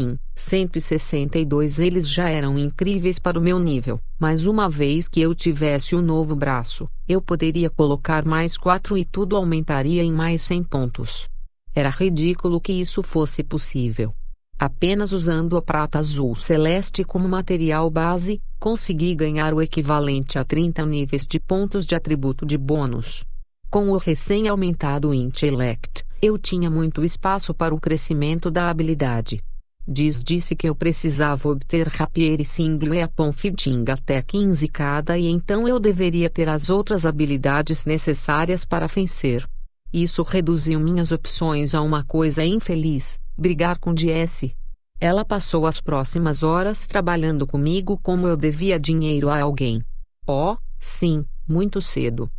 Em 162 eles já eram incríveis para o meu nível, mas uma vez que eu tivesse o um novo braço, eu poderia colocar mais 4 e tudo aumentaria em mais 100 pontos. Era ridículo que isso fosse possível. Apenas usando a prata azul celeste como material base, consegui ganhar o equivalente a 30 níveis de pontos de atributo de bônus. Com o recém-aumentado Intellect, eu tinha muito espaço para o crescimento da habilidade. Diz disse que eu precisava obter Rapier e Single e Apon Fitting até 15 cada e então eu deveria ter as outras habilidades necessárias para vencer. Isso reduziu minhas opções a uma coisa infeliz, brigar com Jesse. Ela passou as próximas horas trabalhando comigo como eu devia dinheiro a alguém. Oh, sim, muito cedo.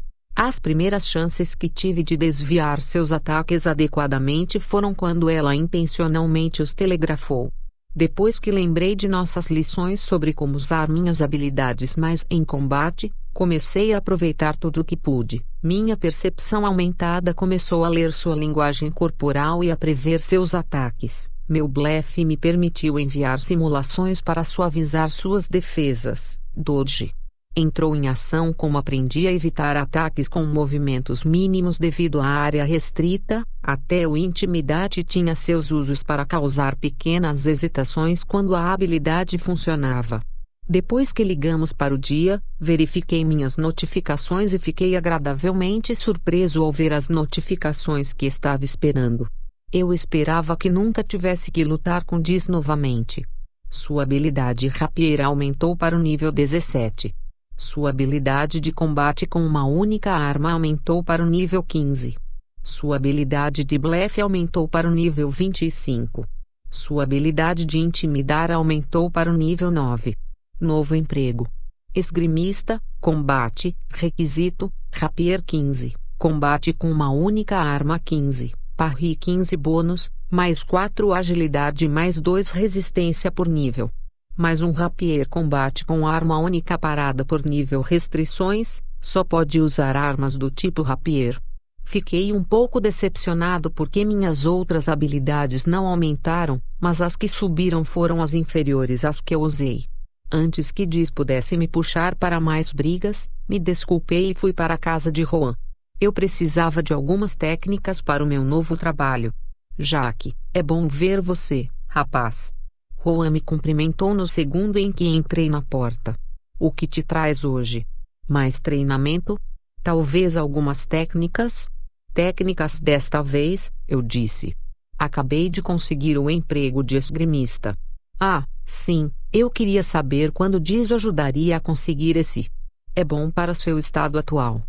As primeiras chances que tive de desviar seus ataques adequadamente foram quando ela intencionalmente os telegrafou. Depois que lembrei de nossas lições sobre como usar minhas habilidades mais em combate, comecei a aproveitar tudo o que pude. Minha percepção aumentada começou a ler sua linguagem corporal e a prever seus ataques. Meu blefe me permitiu enviar simulações para suavizar suas defesas. Doge entrou em ação como aprendi a evitar ataques com movimentos mínimos devido à área restrita, até o intimidade tinha seus usos para causar pequenas hesitações quando a habilidade funcionava. Depois que ligamos para o dia, verifiquei minhas notificações e fiquei agradavelmente surpreso ao ver as notificações que estava esperando. Eu esperava que nunca tivesse que lutar com Diz novamente. Sua habilidade rapier aumentou para o nível 17. Sua habilidade de combate com uma única arma aumentou para o nível 15. Sua habilidade de blefe aumentou para o nível 25. Sua habilidade de intimidar aumentou para o nível 9. Novo emprego. Esgrimista, combate, requisito, rapier 15, combate com uma única arma 15, parry 15 bônus, mais 4 agilidade mais 2 resistência por nível mas um rapier combate com arma única parada por nível restrições, só pode usar armas do tipo rapier. Fiquei um pouco decepcionado porque minhas outras habilidades não aumentaram, mas as que subiram foram as inferiores às que eu usei. Antes que Diz pudesse me puxar para mais brigas, me desculpei e fui para a casa de Juan. Eu precisava de algumas técnicas para o meu novo trabalho. Jaque, é bom ver você, rapaz. Juan me cumprimentou no segundo em que entrei na porta. O que te traz hoje? Mais treinamento? Talvez algumas técnicas? Técnicas desta vez, eu disse. Acabei de conseguir o emprego de esgrimista. Ah, sim, eu queria saber quando Diz ajudaria a conseguir esse. É bom para seu estado atual.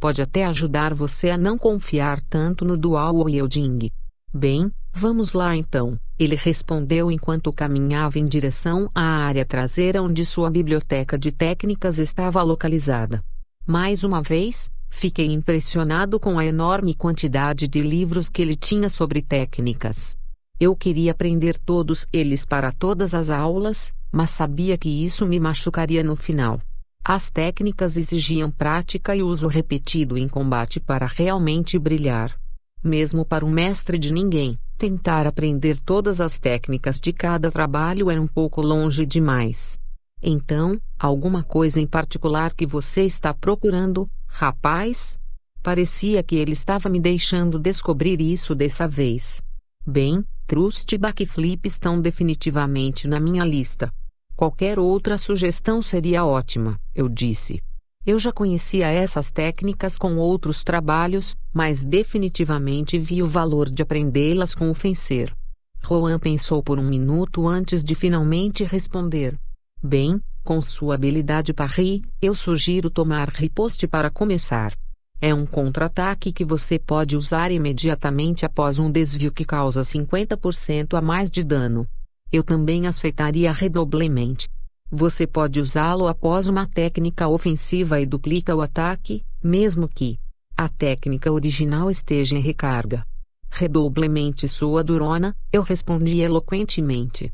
Pode até ajudar você a não confiar tanto no dual wielding. Bem, vamos lá então, ele respondeu enquanto caminhava em direção à área traseira onde sua biblioteca de técnicas estava localizada. Mais uma vez, fiquei impressionado com a enorme quantidade de livros que ele tinha sobre técnicas. Eu queria aprender todos eles para todas as aulas, mas sabia que isso me machucaria no final. As técnicas exigiam prática e uso repetido em combate para realmente brilhar mesmo para um mestre de ninguém, tentar aprender todas as técnicas de cada trabalho era um pouco longe demais. Então, alguma coisa em particular que você está procurando, rapaz? Parecia que ele estava me deixando descobrir isso dessa vez. Bem, Trust e Backflip estão definitivamente na minha lista. Qualquer outra sugestão seria ótima, eu disse. Eu já conhecia essas técnicas com outros trabalhos, mas definitivamente vi o valor de aprendê-las com o fencer. Juan pensou por um minuto antes de finalmente responder. Bem, com sua habilidade parry, eu sugiro tomar riposte para começar. É um contra-ataque que você pode usar imediatamente após um desvio que causa 50% a mais de dano. Eu também aceitaria redoblemente. Você pode usá-lo após uma técnica ofensiva e duplica o ataque, mesmo que a técnica original esteja em recarga. Redoblemente sua durona, eu respondi eloquentemente.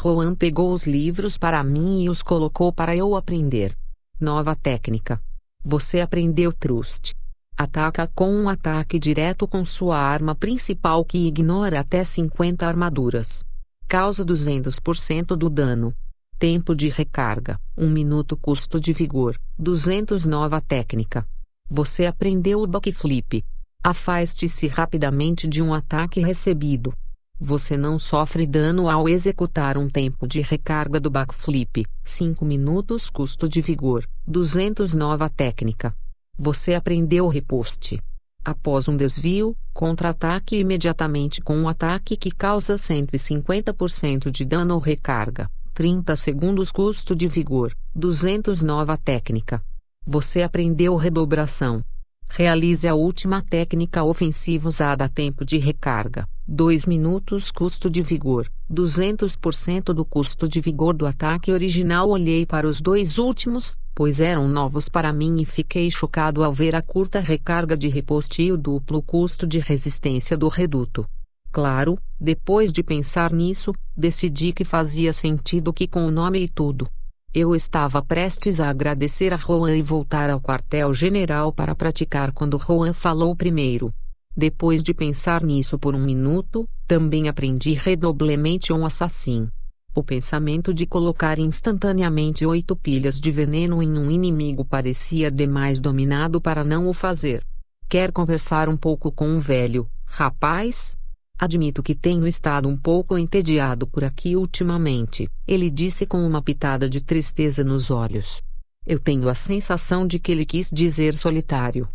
Juan pegou os livros para mim e os colocou para eu aprender. Nova técnica. Você aprendeu Trust. Ataca com um ataque direto com sua arma principal que ignora até 50 armaduras. Causa 200% do dano. Tempo de recarga: 1 minuto. Custo de vigor: 200. Nova técnica. Você aprendeu o backflip. Afaste-se rapidamente de um ataque recebido. Você não sofre dano ao executar um tempo de recarga do backflip, 5 minutos custo de vigor, 200 nova técnica. Você aprendeu o reposte. Após um desvio, contra-ataque imediatamente com um ataque que causa 150% de dano ou recarga, 30 segundos custo de vigor, 200 nova técnica. Você aprendeu redobração. Realize a última técnica ofensiva usada a tempo de recarga. 2 minutos custo de vigor, 200% do custo de vigor do ataque original. Olhei para os dois últimos, pois eram novos para mim e fiquei chocado ao ver a curta recarga de reposte e o duplo custo de resistência do reduto. Claro, depois de pensar nisso, decidi que fazia sentido que com o nome e tudo. Eu estava prestes a agradecer a Juan e voltar ao quartel-general para praticar quando Juan falou primeiro. Depois de pensar nisso por um minuto, também aprendi redoblemente um assassino. O pensamento de colocar instantaneamente oito pilhas de veneno em um inimigo parecia demais dominado para não o fazer. Quer conversar um pouco com um velho, rapaz? Admito que tenho estado um pouco entediado por aqui ultimamente, ele disse com uma pitada de tristeza nos olhos. Eu tenho a sensação de que ele quis dizer solitário.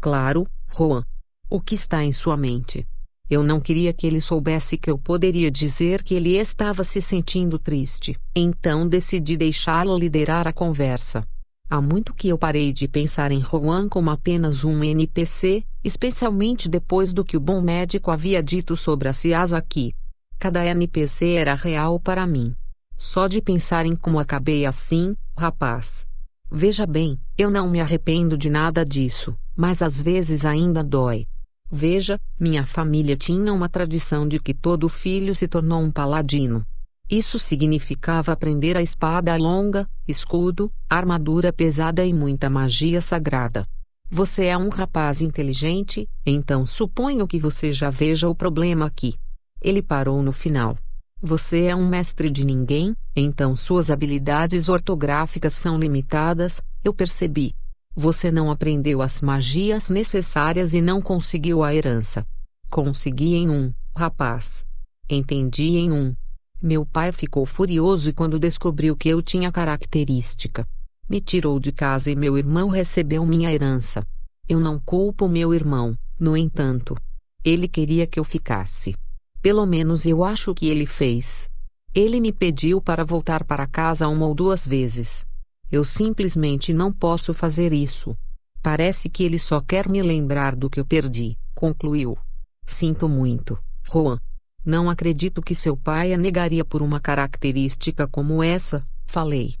Claro, Juan. O que está em sua mente? Eu não queria que ele soubesse que eu poderia dizer que ele estava se sentindo triste, então decidi deixá-lo liderar a conversa. Há muito que eu parei de pensar em Juan como apenas um NPC, especialmente depois do que o bom médico havia dito sobre a Ciasa aqui. Cada NPC era real para mim. Só de pensar em como acabei assim, rapaz. Veja bem, eu não me arrependo de nada disso, mas às vezes ainda dói. Veja, minha família tinha uma tradição de que todo filho se tornou um paladino. Isso significava aprender a espada longa, escudo, armadura pesada e muita magia sagrada. Você é um rapaz inteligente, então suponho que você já veja o problema aqui. Ele parou no final. Você é um mestre de ninguém, então suas habilidades ortográficas são limitadas, eu percebi. Você não aprendeu as magias necessárias e não conseguiu a herança. Consegui em um, rapaz. Entendi em um. Meu pai ficou furioso quando descobriu que eu tinha característica. Me tirou de casa e meu irmão recebeu minha herança. Eu não culpo meu irmão, no entanto. Ele queria que eu ficasse. Pelo menos eu acho que ele fez. Ele me pediu para voltar para casa uma ou duas vezes. Eu simplesmente não posso fazer isso. Parece que ele só quer me lembrar do que eu perdi, concluiu. Sinto muito, Juan. Não acredito que seu pai a negaria por uma característica como essa, falei.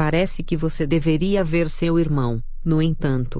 Parece que você deveria ver seu irmão, no entanto.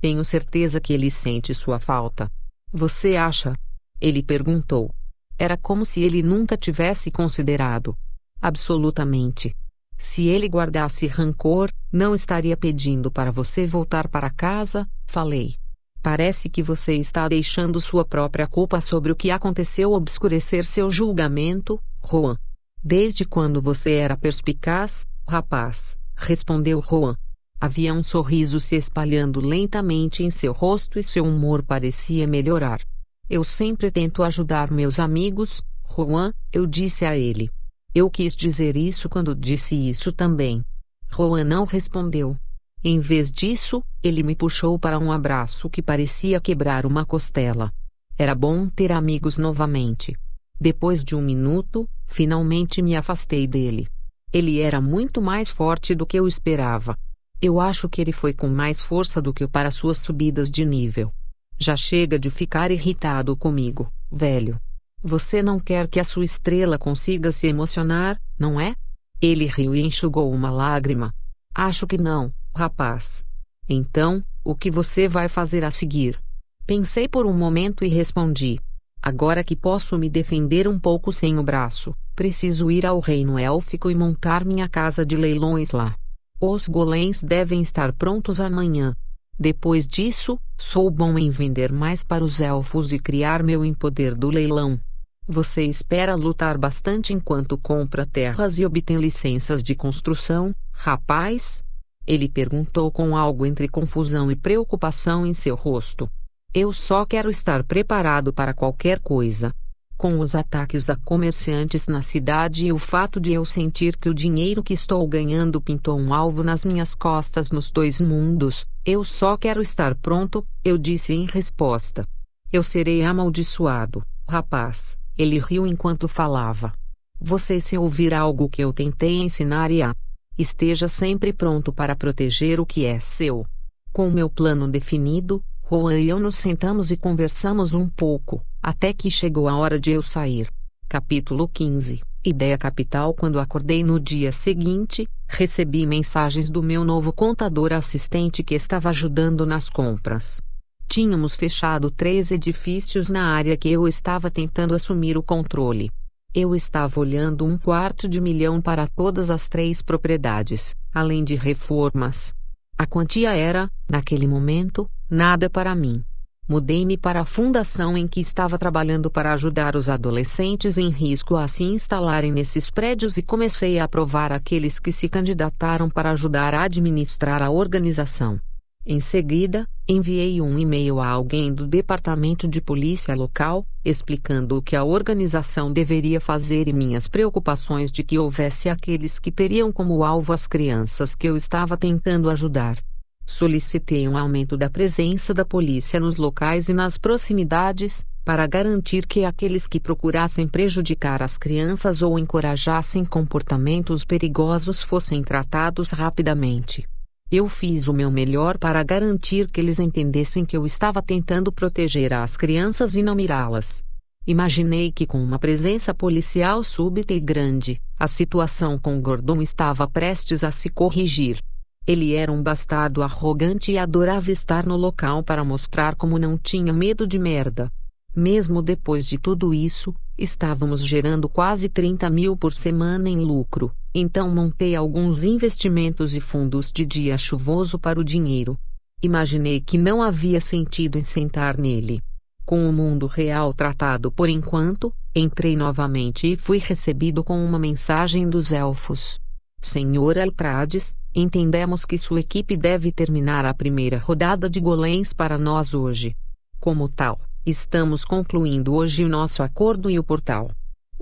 Tenho certeza que ele sente sua falta. Você acha? Ele perguntou. Era como se ele nunca tivesse considerado. Absolutamente. Se ele guardasse rancor, não estaria pedindo para você voltar para casa, falei. Parece que você está deixando sua própria culpa sobre o que aconteceu obscurecer seu julgamento, Juan. Desde quando você era perspicaz, rapaz, respondeu Juan. Havia um sorriso se espalhando lentamente em seu rosto e seu humor parecia melhorar. Eu sempre tento ajudar meus amigos, Juan, eu disse a ele. Eu quis dizer isso quando disse isso também. Juan não respondeu. Em vez disso, ele me puxou para um abraço que parecia quebrar uma costela. Era bom ter amigos novamente. Depois de um minuto, finalmente me afastei dele. Ele era muito mais forte do que eu esperava. Eu acho que ele foi com mais força do que eu para suas subidas de nível. Já chega de ficar irritado comigo, velho. Você não quer que a sua estrela consiga se emocionar, não é? Ele riu e enxugou uma lágrima. Acho que não, rapaz. Então, o que você vai fazer a seguir? Pensei por um momento e respondi. Agora que posso me defender um pouco sem o braço, preciso ir ao reino élfico e montar minha casa de leilões lá. Os golems devem estar prontos amanhã. Depois disso, sou bom em vender mais para os elfos e criar meu em poder do leilão. Você espera lutar bastante enquanto compra terras e obtém licenças de construção, rapaz? Ele perguntou com algo entre confusão e preocupação em seu rosto. Eu só quero estar preparado para qualquer coisa. Com os ataques a comerciantes na cidade e o fato de eu sentir que o dinheiro que estou ganhando pintou um alvo nas minhas costas nos dois mundos, eu só quero estar pronto, eu disse em resposta. Eu serei amaldiçoado, rapaz. Ele riu enquanto falava. Você se ouvir algo que eu tentei ensinar e a. Esteja sempre pronto para proteger o que é seu. Com meu plano definido, Juan e eu nos sentamos e conversamos um pouco, até que chegou a hora de eu sair. Capítulo 15 Ideia capital Quando acordei no dia seguinte, recebi mensagens do meu novo contador assistente que estava ajudando nas compras. Tínhamos fechado três edifícios na área que eu estava tentando assumir o controle. Eu estava olhando um quarto de milhão para todas as três propriedades, além de reformas. A quantia era, naquele momento, nada para mim. Mudei-me para a fundação em que estava trabalhando para ajudar os adolescentes em risco a se instalarem nesses prédios e comecei a aprovar aqueles que se candidataram para ajudar a administrar a organização. Em seguida, enviei um e-mail a alguém do departamento de polícia local, explicando o que a organização deveria fazer e minhas preocupações de que houvesse aqueles que teriam como alvo as crianças que eu estava tentando ajudar. Solicitei um aumento da presença da polícia nos locais e nas proximidades, para garantir que aqueles que procurassem prejudicar as crianças ou encorajassem comportamentos perigosos fossem tratados rapidamente. Eu fiz o meu melhor para garantir que eles entendessem que eu estava tentando proteger as crianças e não mirá-las. Imaginei que com uma presença policial súbita e grande, a situação com Gordon estava prestes a se corrigir. Ele era um bastardo arrogante e adorava estar no local para mostrar como não tinha medo de merda. Mesmo depois de tudo isso, estávamos gerando quase 30 mil por semana em lucro, então montei alguns investimentos e fundos de dia chuvoso para o dinheiro. Imaginei que não havia sentido em sentar nele. Com o mundo real tratado por enquanto, entrei novamente e fui recebido com uma mensagem dos elfos. Senhor Altrades, entendemos que sua equipe deve terminar a primeira rodada de golems para nós hoje. Como tal, Estamos concluindo hoje o nosso acordo e o portal.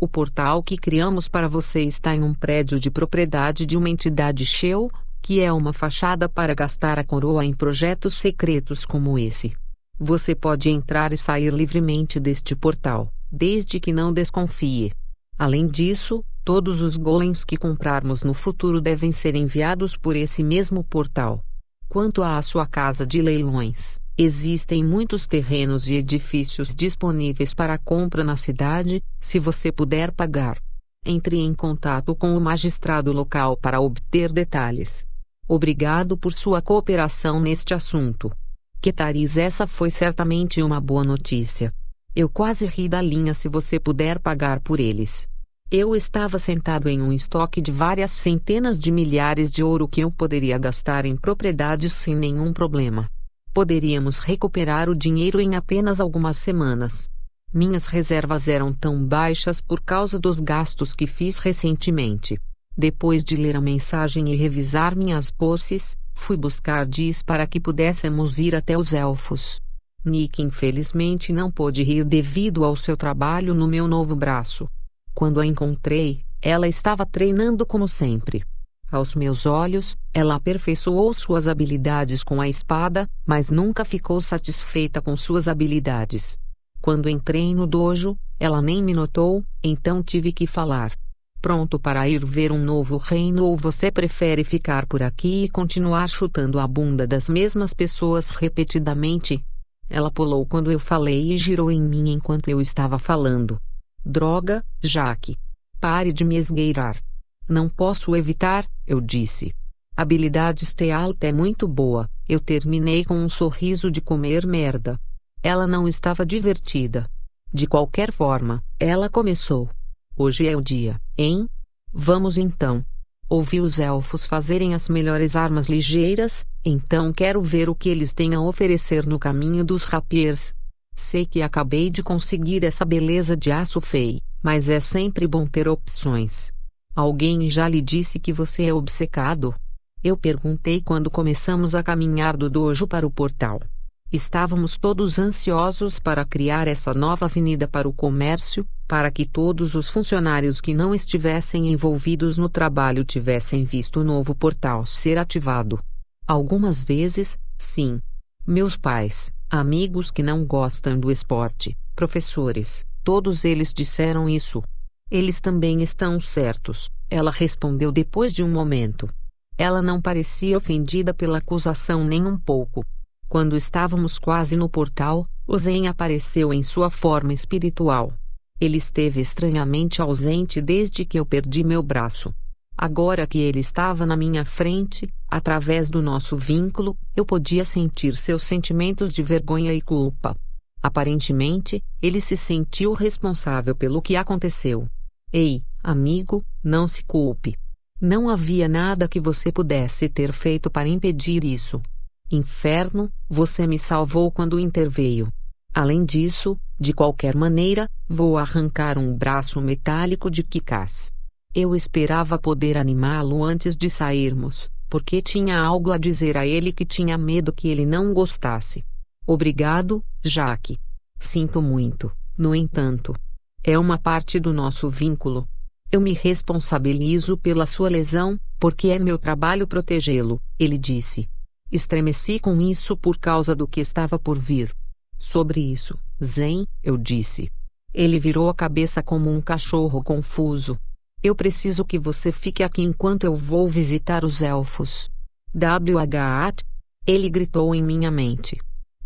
O portal que criamos para você está em um prédio de propriedade de uma entidade Shell, que é uma fachada para gastar a coroa em projetos secretos como esse. Você pode entrar e sair livremente deste portal, desde que não desconfie. Além disso, todos os golems que comprarmos no futuro devem ser enviados por esse mesmo portal. Quanto à sua casa de leilões, existem muitos terrenos e edifícios disponíveis para compra na cidade, se você puder pagar. Entre em contato com o magistrado local para obter detalhes. Obrigado por sua cooperação neste assunto. Quetariz, essa foi certamente uma boa notícia. Eu quase ri da linha se você puder pagar por eles. Eu estava sentado em um estoque de várias centenas de milhares de ouro que eu poderia gastar em propriedades sem nenhum problema. Poderíamos recuperar o dinheiro em apenas algumas semanas. Minhas reservas eram tão baixas por causa dos gastos que fiz recentemente. Depois de ler a mensagem e revisar minhas posses, fui buscar Diz para que pudéssemos ir até os elfos. Nick infelizmente não pôde rir devido ao seu trabalho no meu novo braço. Quando a encontrei, ela estava treinando como sempre. Aos meus olhos, ela aperfeiçoou suas habilidades com a espada, mas nunca ficou satisfeita com suas habilidades. Quando entrei no dojo, ela nem me notou, então tive que falar. Pronto para ir ver um novo reino ou você prefere ficar por aqui e continuar chutando a bunda das mesmas pessoas repetidamente? Ela pulou quando eu falei e girou em mim enquanto eu estava falando. Droga, Jaque. Pare de me esgueirar. Não posso evitar, eu disse. Habilidade T alta é muito boa. Eu terminei com um sorriso de comer merda. Ela não estava divertida. De qualquer forma, ela começou. Hoje é o dia, hein? Vamos então. Ouvi os elfos fazerem as melhores armas ligeiras, então quero ver o que eles têm a oferecer no caminho dos rapiers. Sei que acabei de conseguir essa beleza de aço fei, mas é sempre bom ter opções. Alguém já lhe disse que você é obcecado? Eu perguntei quando começamos a caminhar do dojo para o portal. Estávamos todos ansiosos para criar essa nova avenida para o comércio, para que todos os funcionários que não estivessem envolvidos no trabalho tivessem visto o novo portal ser ativado. Algumas vezes, sim. Meus pais, amigos que não gostam do esporte, professores, todos eles disseram isso. Eles também estão certos, ela respondeu depois de um momento. Ela não parecia ofendida pela acusação nem um pouco. Quando estávamos quase no portal, o Zen apareceu em sua forma espiritual. Ele esteve estranhamente ausente desde que eu perdi meu braço. Agora que ele estava na minha frente, através do nosso vínculo, eu podia sentir seus sentimentos de vergonha e culpa. Aparentemente, ele se sentiu responsável pelo que aconteceu. Ei, amigo, não se culpe. Não havia nada que você pudesse ter feito para impedir isso. Inferno, você me salvou quando interveio. Além disso, de qualquer maneira, vou arrancar um braço metálico de Kikas. Eu esperava poder animá-lo antes de sairmos, porque tinha algo a dizer a ele que tinha medo que ele não gostasse. Obrigado, Jaque. Sinto muito, no entanto. É uma parte do nosso vínculo. Eu me responsabilizo pela sua lesão, porque é meu trabalho protegê-lo, ele disse. Estremeci com isso por causa do que estava por vir. Sobre isso, Zen, eu disse. Ele virou a cabeça como um cachorro confuso. Eu preciso que você fique aqui enquanto eu vou visitar os elfos. WH. Ele gritou em minha mente.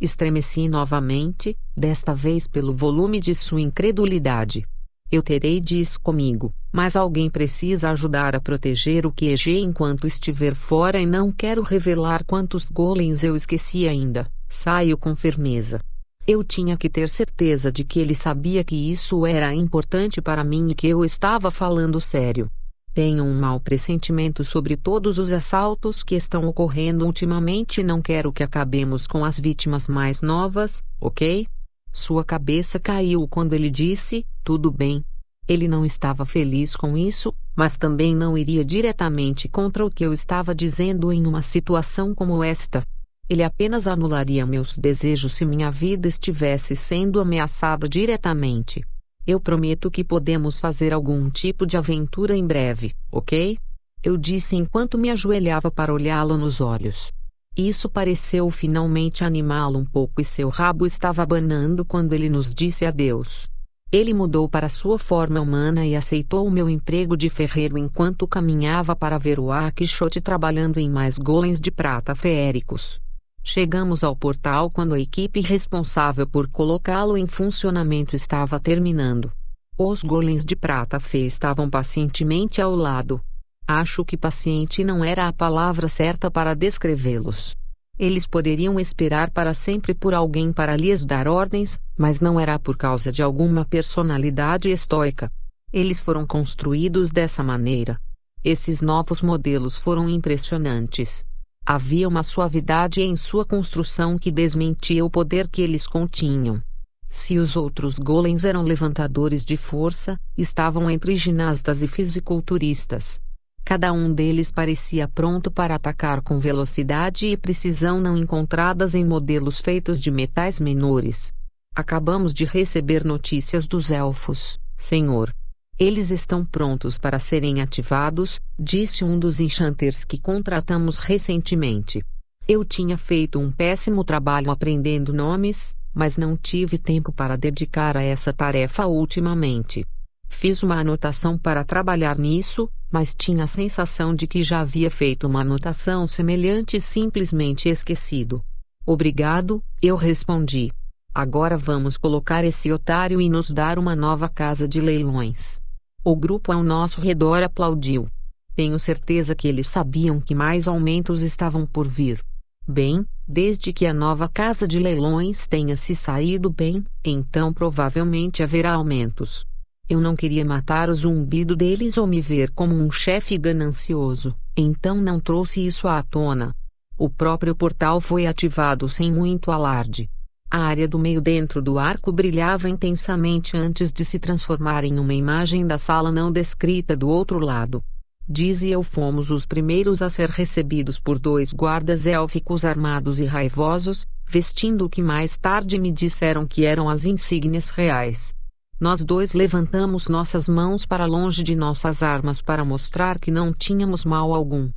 Estremeci novamente, desta vez pelo volume de sua incredulidade. Eu terei disso comigo, mas alguém precisa ajudar a proteger o QG enquanto estiver fora e não quero revelar quantos golems eu esqueci ainda. Saio com firmeza. Eu tinha que ter certeza de que ele sabia que isso era importante para mim e que eu estava falando sério. Tenho um mau pressentimento sobre todos os assaltos que estão ocorrendo ultimamente e não quero que acabemos com as vítimas mais novas, ok? Sua cabeça caiu quando ele disse: Tudo bem. Ele não estava feliz com isso, mas também não iria diretamente contra o que eu estava dizendo em uma situação como esta. Ele apenas anularia meus desejos se minha vida estivesse sendo ameaçada diretamente. Eu prometo que podemos fazer algum tipo de aventura em breve, ok? Eu disse enquanto me ajoelhava para olhá-lo nos olhos. Isso pareceu finalmente animá-lo um pouco e seu rabo estava abanando quando ele nos disse adeus. Ele mudou para sua forma humana e aceitou o meu emprego de ferreiro enquanto caminhava para ver o Akishot trabalhando em mais golems de prata feéricos. Chegamos ao portal quando a equipe responsável por colocá-lo em funcionamento estava terminando. Os golems de prata fé estavam pacientemente ao lado, Acho que paciente não era a palavra certa para descrevê-los. Eles poderiam esperar para sempre por alguém para lhes dar ordens, mas não era por causa de alguma personalidade estoica. Eles foram construídos dessa maneira. Esses novos modelos foram impressionantes. Havia uma suavidade em sua construção que desmentia o poder que eles continham. Se os outros golems eram levantadores de força, estavam entre ginastas e fisiculturistas. Cada um deles parecia pronto para atacar com velocidade e precisão não encontradas em modelos feitos de metais menores. Acabamos de receber notícias dos elfos, senhor. Eles estão prontos para serem ativados, disse um dos enchanters que contratamos recentemente. Eu tinha feito um péssimo trabalho aprendendo nomes, mas não tive tempo para dedicar a essa tarefa ultimamente. Fiz uma anotação para trabalhar nisso, mas tinha a sensação de que já havia feito uma anotação semelhante e simplesmente esquecido. Obrigado, eu respondi. Agora vamos colocar esse otário e nos dar uma nova casa de leilões. O grupo ao nosso redor aplaudiu. Tenho certeza que eles sabiam que mais aumentos estavam por vir. Bem, desde que a nova casa de leilões tenha se saído bem, então provavelmente haverá aumentos. Eu não queria matar o zumbido deles ou me ver como um chefe ganancioso, então não trouxe isso à tona. O próprio portal foi ativado sem muito alarde. A área do meio dentro do arco brilhava intensamente antes de se transformar em uma imagem da sala não descrita do outro lado. Diz e eu fomos os primeiros a ser recebidos por dois guardas élficos armados e raivosos, vestindo o que mais tarde me disseram que eram as insígnias reais. Nós dois levantamos nossas mãos para longe de nossas armas para mostrar que não tínhamos mal algum.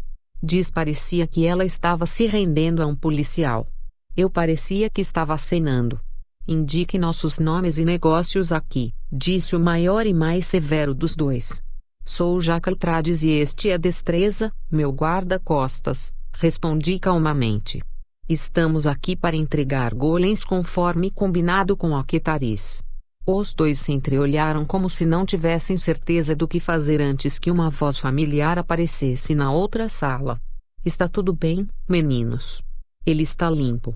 Diz parecia que ela estava se rendendo a um policial. Eu parecia que estava acenando. Indique nossos nomes e negócios aqui, disse o maior e mais severo dos dois. Sou Jacaltrades e este é Destreza, meu guarda-costas, respondi calmamente. Estamos aqui para entregar golems conforme combinado com Aquetaris. Os dois se entreolharam como se não tivessem certeza do que fazer antes que uma voz familiar aparecesse na outra sala. Está tudo bem, meninos. Ele está limpo.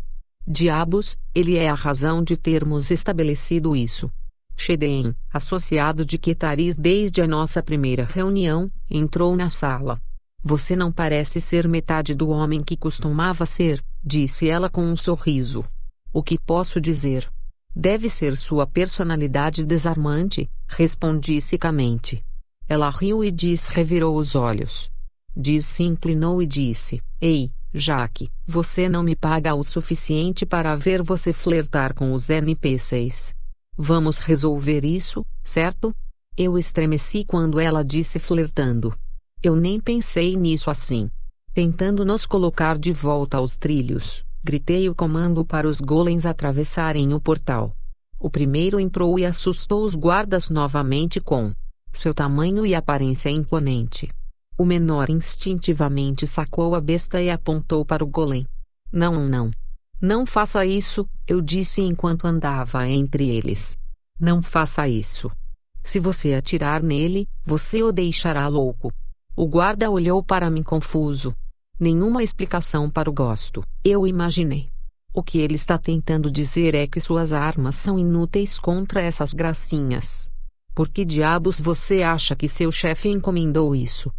Diabos, ele é a razão de termos estabelecido isso. Shedeen, associado de Ketaris desde a nossa primeira reunião, entrou na sala. Você não parece ser metade do homem que costumava ser, disse ela com um sorriso. O que posso dizer? Deve ser sua personalidade desarmante, respondi secamente. Ela riu e Diz revirou os olhos. Diz se inclinou e disse: Ei, Jaque, você não me paga o suficiente para ver você flertar com os NPCs. Vamos resolver isso, certo? Eu estremeci quando ela disse flertando. Eu nem pensei nisso assim. Tentando nos colocar de volta aos trilhos, gritei o comando para os golems atravessarem o portal. O primeiro entrou e assustou os guardas novamente com seu tamanho e aparência imponente. O menor instintivamente sacou a besta e apontou para o golem. Não, não. Não faça isso, eu disse enquanto andava entre eles. Não faça isso. Se você atirar nele, você o deixará louco. O guarda olhou para mim confuso. Nenhuma explicação para o gosto, eu imaginei. O que ele está tentando dizer é que suas armas são inúteis contra essas gracinhas. Por que diabos você acha que seu chefe encomendou isso?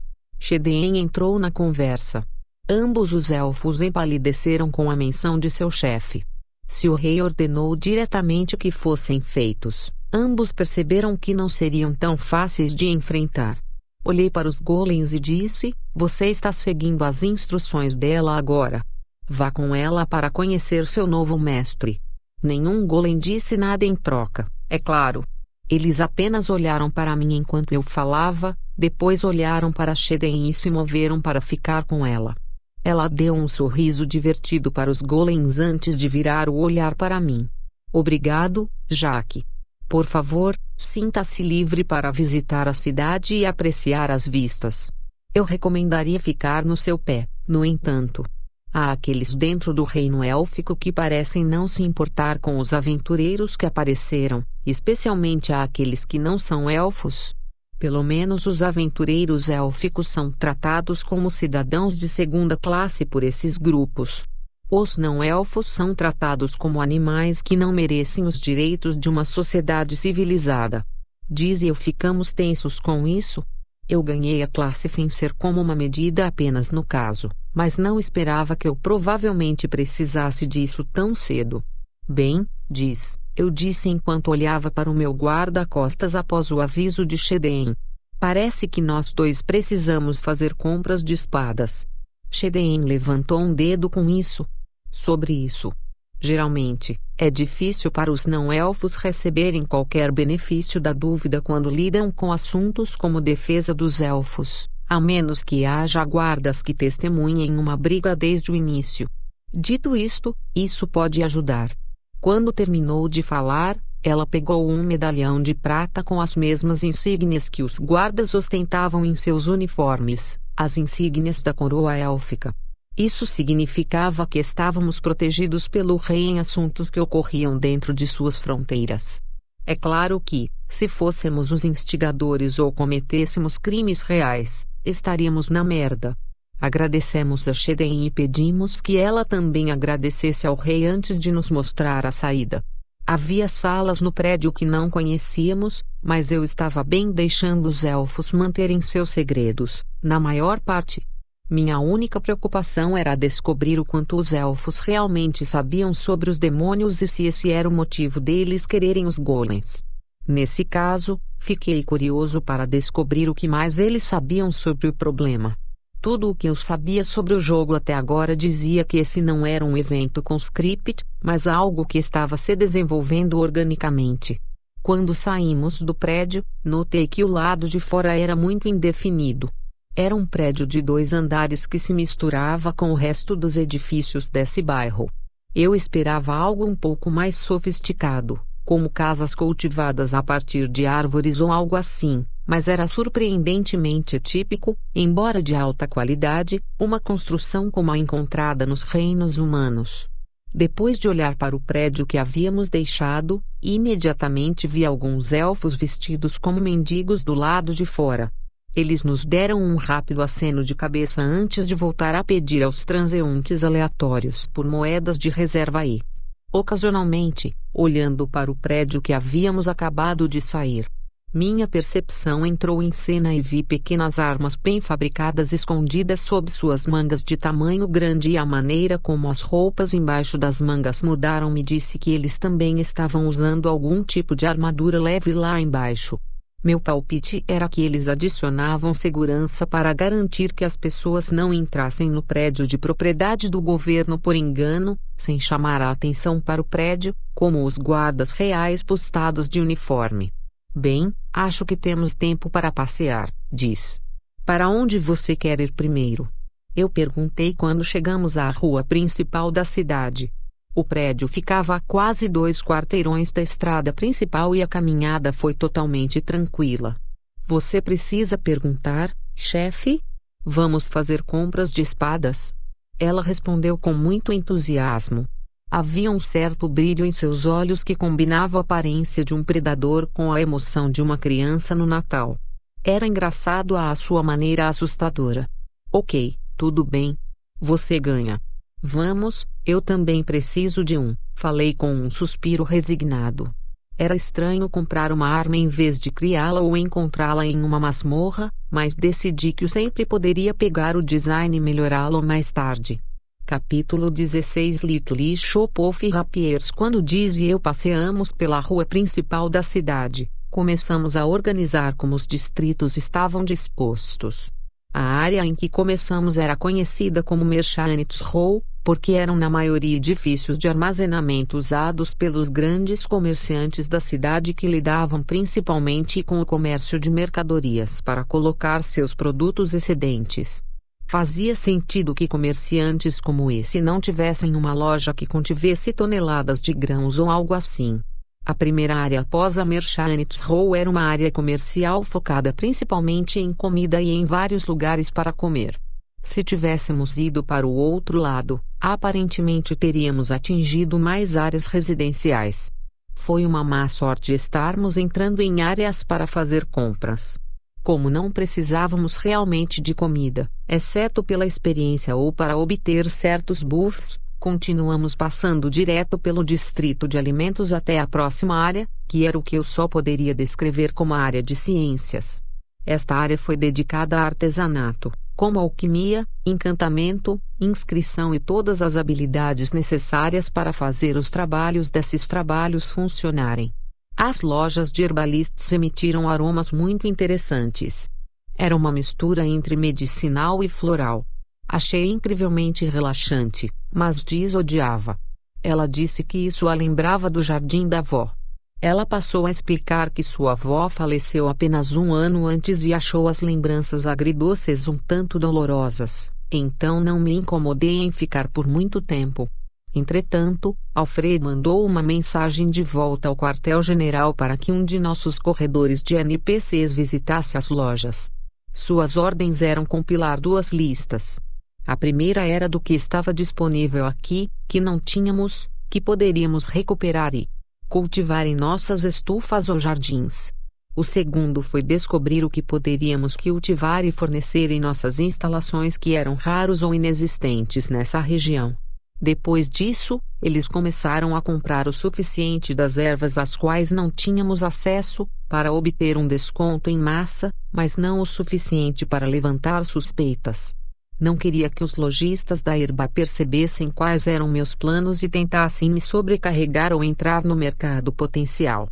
Shedeen entrou na conversa. Ambos os elfos empalideceram com a menção de seu chefe. Se o rei ordenou diretamente que fossem feitos, ambos perceberam que não seriam tão fáceis de enfrentar. Olhei para os golems e disse: Você está seguindo as instruções dela agora. Vá com ela para conhecer seu novo mestre. Nenhum golem disse nada em troca, é claro. Eles apenas olharam para mim enquanto eu falava, depois olharam para Sheden e se moveram para ficar com ela. Ela deu um sorriso divertido para os golems antes de virar o olhar para mim. Obrigado, Jaque. Por favor, sinta-se livre para visitar a cidade e apreciar as vistas. Eu recomendaria ficar no seu pé, no entanto. Há aqueles dentro do reino élfico que parecem não se importar com os aventureiros que apareceram, especialmente há aqueles que não são elfos, pelo menos os aventureiros élficos são tratados como cidadãos de segunda classe por esses grupos. Os não-elfos são tratados como animais que não merecem os direitos de uma sociedade civilizada. Diz eu ficamos tensos com isso. Eu ganhei a classe Fencer como uma medida apenas no caso, mas não esperava que eu provavelmente precisasse disso tão cedo. Bem, diz, eu disse enquanto olhava para o meu guarda-costas após o aviso de Shedeen. Parece que nós dois precisamos fazer compras de espadas. Shedeen levantou um dedo com isso. Sobre isso. Geralmente, é difícil para os não-elfos receberem qualquer benefício da dúvida quando lidam com assuntos como defesa dos elfos, a menos que haja guardas que testemunhem uma briga desde o início. Dito isto, isso pode ajudar. Quando terminou de falar, ela pegou um medalhão de prata com as mesmas insígnias que os guardas ostentavam em seus uniformes, as insígnias da coroa élfica. Isso significava que estávamos protegidos pelo rei em assuntos que ocorriam dentro de suas fronteiras. É claro que, se fôssemos os instigadores ou cometêssemos crimes reais, estaríamos na merda. Agradecemos a Sheden e pedimos que ela também agradecesse ao rei antes de nos mostrar a saída. Havia salas no prédio que não conhecíamos, mas eu estava bem deixando os elfos manterem seus segredos, na maior parte. Minha única preocupação era descobrir o quanto os elfos realmente sabiam sobre os demônios e se esse era o motivo deles quererem os golems. Nesse caso, fiquei curioso para descobrir o que mais eles sabiam sobre o problema. Tudo o que eu sabia sobre o jogo até agora dizia que esse não era um evento com script, mas algo que estava se desenvolvendo organicamente. Quando saímos do prédio, notei que o lado de fora era muito indefinido. Era um prédio de dois andares que se misturava com o resto dos edifícios desse bairro. Eu esperava algo um pouco mais sofisticado, como casas cultivadas a partir de árvores ou algo assim, mas era surpreendentemente típico, embora de alta qualidade, uma construção como a encontrada nos reinos humanos. Depois de olhar para o prédio que havíamos deixado, imediatamente vi alguns elfos vestidos como mendigos do lado de fora. Eles nos deram um rápido aceno de cabeça antes de voltar a pedir aos transeuntes aleatórios por moedas de reserva e, ocasionalmente, olhando para o prédio que havíamos acabado de sair, minha percepção entrou em cena e vi pequenas armas bem fabricadas escondidas sob suas mangas de tamanho grande e a maneira como as roupas embaixo das mangas mudaram me disse que eles também estavam usando algum tipo de armadura leve lá embaixo. Meu palpite era que eles adicionavam segurança para garantir que as pessoas não entrassem no prédio de propriedade do governo por engano, sem chamar a atenção para o prédio, como os guardas reais postados de uniforme. Bem, acho que temos tempo para passear, diz. Para onde você quer ir primeiro? Eu perguntei quando chegamos à rua principal da cidade. O prédio ficava a quase dois quarteirões da estrada principal e a caminhada foi totalmente tranquila. Você precisa perguntar, chefe? Vamos fazer compras de espadas? Ela respondeu com muito entusiasmo. Havia um certo brilho em seus olhos que combinava a aparência de um predador com a emoção de uma criança no Natal. Era engraçado à sua maneira assustadora. Ok, tudo bem. Você ganha. Vamos, eu também preciso de um, falei com um suspiro resignado. Era estranho comprar uma arma em vez de criá-la ou encontrá-la em uma masmorra, mas decidi que eu sempre poderia pegar o design e melhorá-lo mais tarde. Capítulo 16 Little Shop of Rapiers Quando Diz e eu passeamos pela rua principal da cidade, começamos a organizar como os distritos estavam dispostos. A área em que começamos era conhecida como Merchants Row, porque eram na maioria edifícios de armazenamento usados pelos grandes comerciantes da cidade que lidavam principalmente com o comércio de mercadorias para colocar seus produtos excedentes. Fazia sentido que comerciantes como esse não tivessem uma loja que contivesse toneladas de grãos ou algo assim. A primeira área após a Merchants Row era uma área comercial focada principalmente em comida e em vários lugares para comer. Se tivéssemos ido para o outro lado, aparentemente teríamos atingido mais áreas residenciais. Foi uma má sorte estarmos entrando em áreas para fazer compras. Como não precisávamos realmente de comida, exceto pela experiência ou para obter certos buffs, continuamos passando direto pelo distrito de alimentos até a próxima área, que era o que eu só poderia descrever como a área de ciências. Esta área foi dedicada a artesanato, como alquimia, encantamento, inscrição e todas as habilidades necessárias para fazer os trabalhos desses trabalhos funcionarem. As lojas de herbalistas emitiram aromas muito interessantes. Era uma mistura entre medicinal e floral. Achei incrivelmente relaxante, mas Diz odiava. Ela disse que isso a lembrava do jardim da avó. Ela passou a explicar que sua avó faleceu apenas um ano antes e achou as lembranças agridoces um tanto dolorosas, então não me incomodei em ficar por muito tempo. Entretanto, Alfred mandou uma mensagem de volta ao quartel-general para que um de nossos corredores de NPCs visitasse as lojas. Suas ordens eram compilar duas listas. A primeira era do que estava disponível aqui, que não tínhamos, que poderíamos recuperar e cultivar em nossas estufas ou jardins. O segundo foi descobrir o que poderíamos cultivar e fornecer em nossas instalações que eram raros ou inexistentes nessa região. Depois disso, eles começaram a comprar o suficiente das ervas às quais não tínhamos acesso, para obter um desconto em massa, mas não o suficiente para levantar suspeitas. Não queria que os lojistas da Herba percebessem quais eram meus planos e tentassem me sobrecarregar ou entrar no mercado potencial.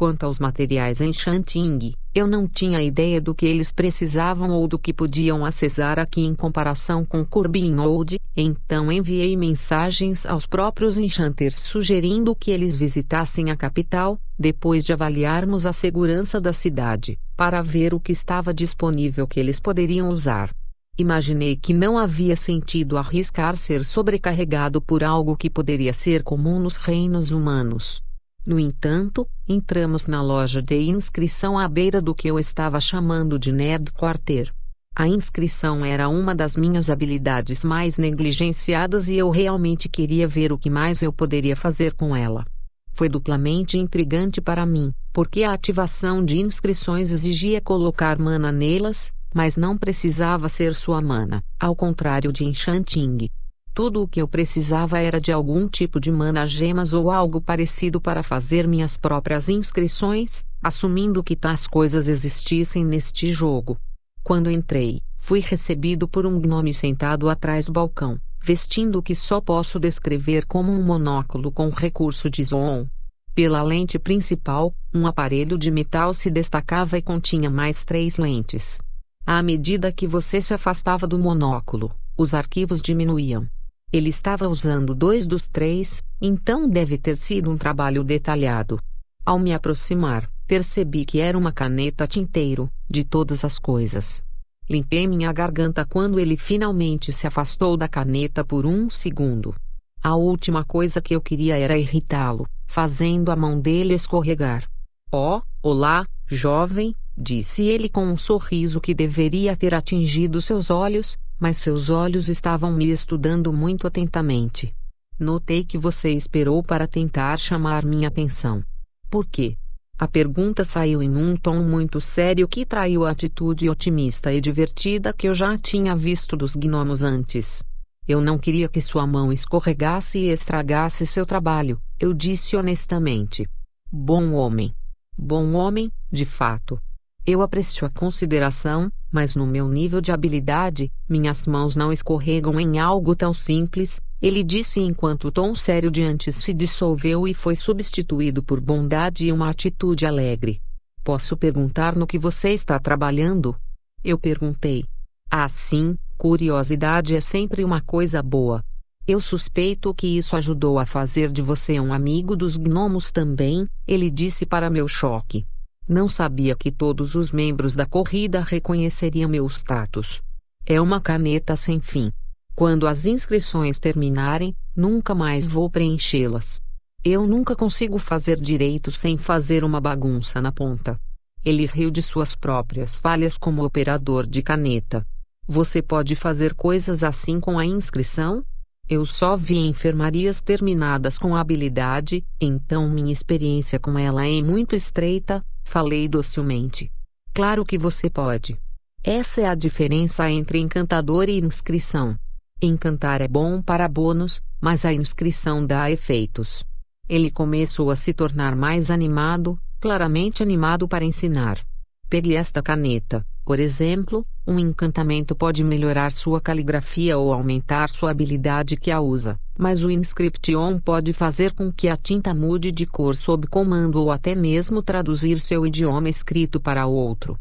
Quanto aos materiais em Shanting, eu não tinha ideia do que eles precisavam ou do que podiam acessar aqui em comparação com Corbin Old, então enviei mensagens aos próprios enchanters sugerindo que eles visitassem a capital, depois de avaliarmos a segurança da cidade, para ver o que estava disponível que eles poderiam usar. Imaginei que não havia sentido arriscar ser sobrecarregado por algo que poderia ser comum nos reinos humanos. No entanto, entramos na loja de inscrição à beira do que eu estava chamando de Nerd Quarter. A inscrição era uma das minhas habilidades mais negligenciadas e eu realmente queria ver o que mais eu poderia fazer com ela. Foi duplamente intrigante para mim, porque a ativação de inscrições exigia colocar mana nelas, mas não precisava ser sua mana, ao contrário de Enchanting. Tudo o que eu precisava era de algum tipo de mana gemas ou algo parecido para fazer minhas próprias inscrições, assumindo que tais coisas existissem neste jogo. Quando entrei, fui recebido por um gnome sentado atrás do balcão, vestindo o que só posso descrever como um monóculo com recurso de zoom. Pela lente principal, um aparelho de metal se destacava e continha mais três lentes. À medida que você se afastava do monóculo, os arquivos diminuíam. Ele estava usando dois dos três, então deve ter sido um trabalho detalhado. Ao me aproximar, percebi que era uma caneta tinteiro, de todas as coisas. Limpei minha garganta quando ele finalmente se afastou da caneta por um segundo. A última coisa que eu queria era irritá-lo, fazendo a mão dele escorregar. Oh, olá, jovem, disse ele com um sorriso que deveria ter atingido seus olhos, mas seus olhos estavam me estudando muito atentamente. Notei que você esperou para tentar chamar minha atenção. Por quê? A pergunta saiu em um tom muito sério que traiu a atitude otimista e divertida que eu já tinha visto dos gnomos antes. Eu não queria que sua mão escorregasse e estragasse seu trabalho, eu disse honestamente. Bom homem. Bom homem, de fato. Eu aprecio a consideração, mas no meu nível de habilidade, minhas mãos não escorregam em algo tão simples, ele disse enquanto o tom sério de antes se dissolveu e foi substituído por bondade e uma atitude alegre. Posso perguntar no que você está trabalhando? Eu perguntei. Ah, sim, curiosidade é sempre uma coisa boa. Eu suspeito que isso ajudou a fazer de você um amigo dos gnomos também, ele disse para meu choque. Não sabia que todos os membros da corrida reconheceriam meu status. É uma caneta sem fim. Quando as inscrições terminarem, nunca mais vou preenchê-las. Eu nunca consigo fazer direito sem fazer uma bagunça na ponta. Ele riu de suas próprias falhas como operador de caneta. Você pode fazer coisas assim com a inscrição? Eu só vi enfermarias terminadas com habilidade, então minha experiência com ela é muito estreita, falei docilmente. Claro que você pode. Essa é a diferença entre encantador e inscrição. Encantar é bom para bônus, mas a inscrição dá efeitos. Ele começou a se tornar mais animado, claramente animado para ensinar. Pegue esta caneta, por exemplo, um encantamento pode melhorar sua caligrafia ou aumentar sua habilidade que a usa, mas o Inscription pode fazer com que a tinta mude de cor sob comando ou até mesmo traduzir seu idioma escrito para outro.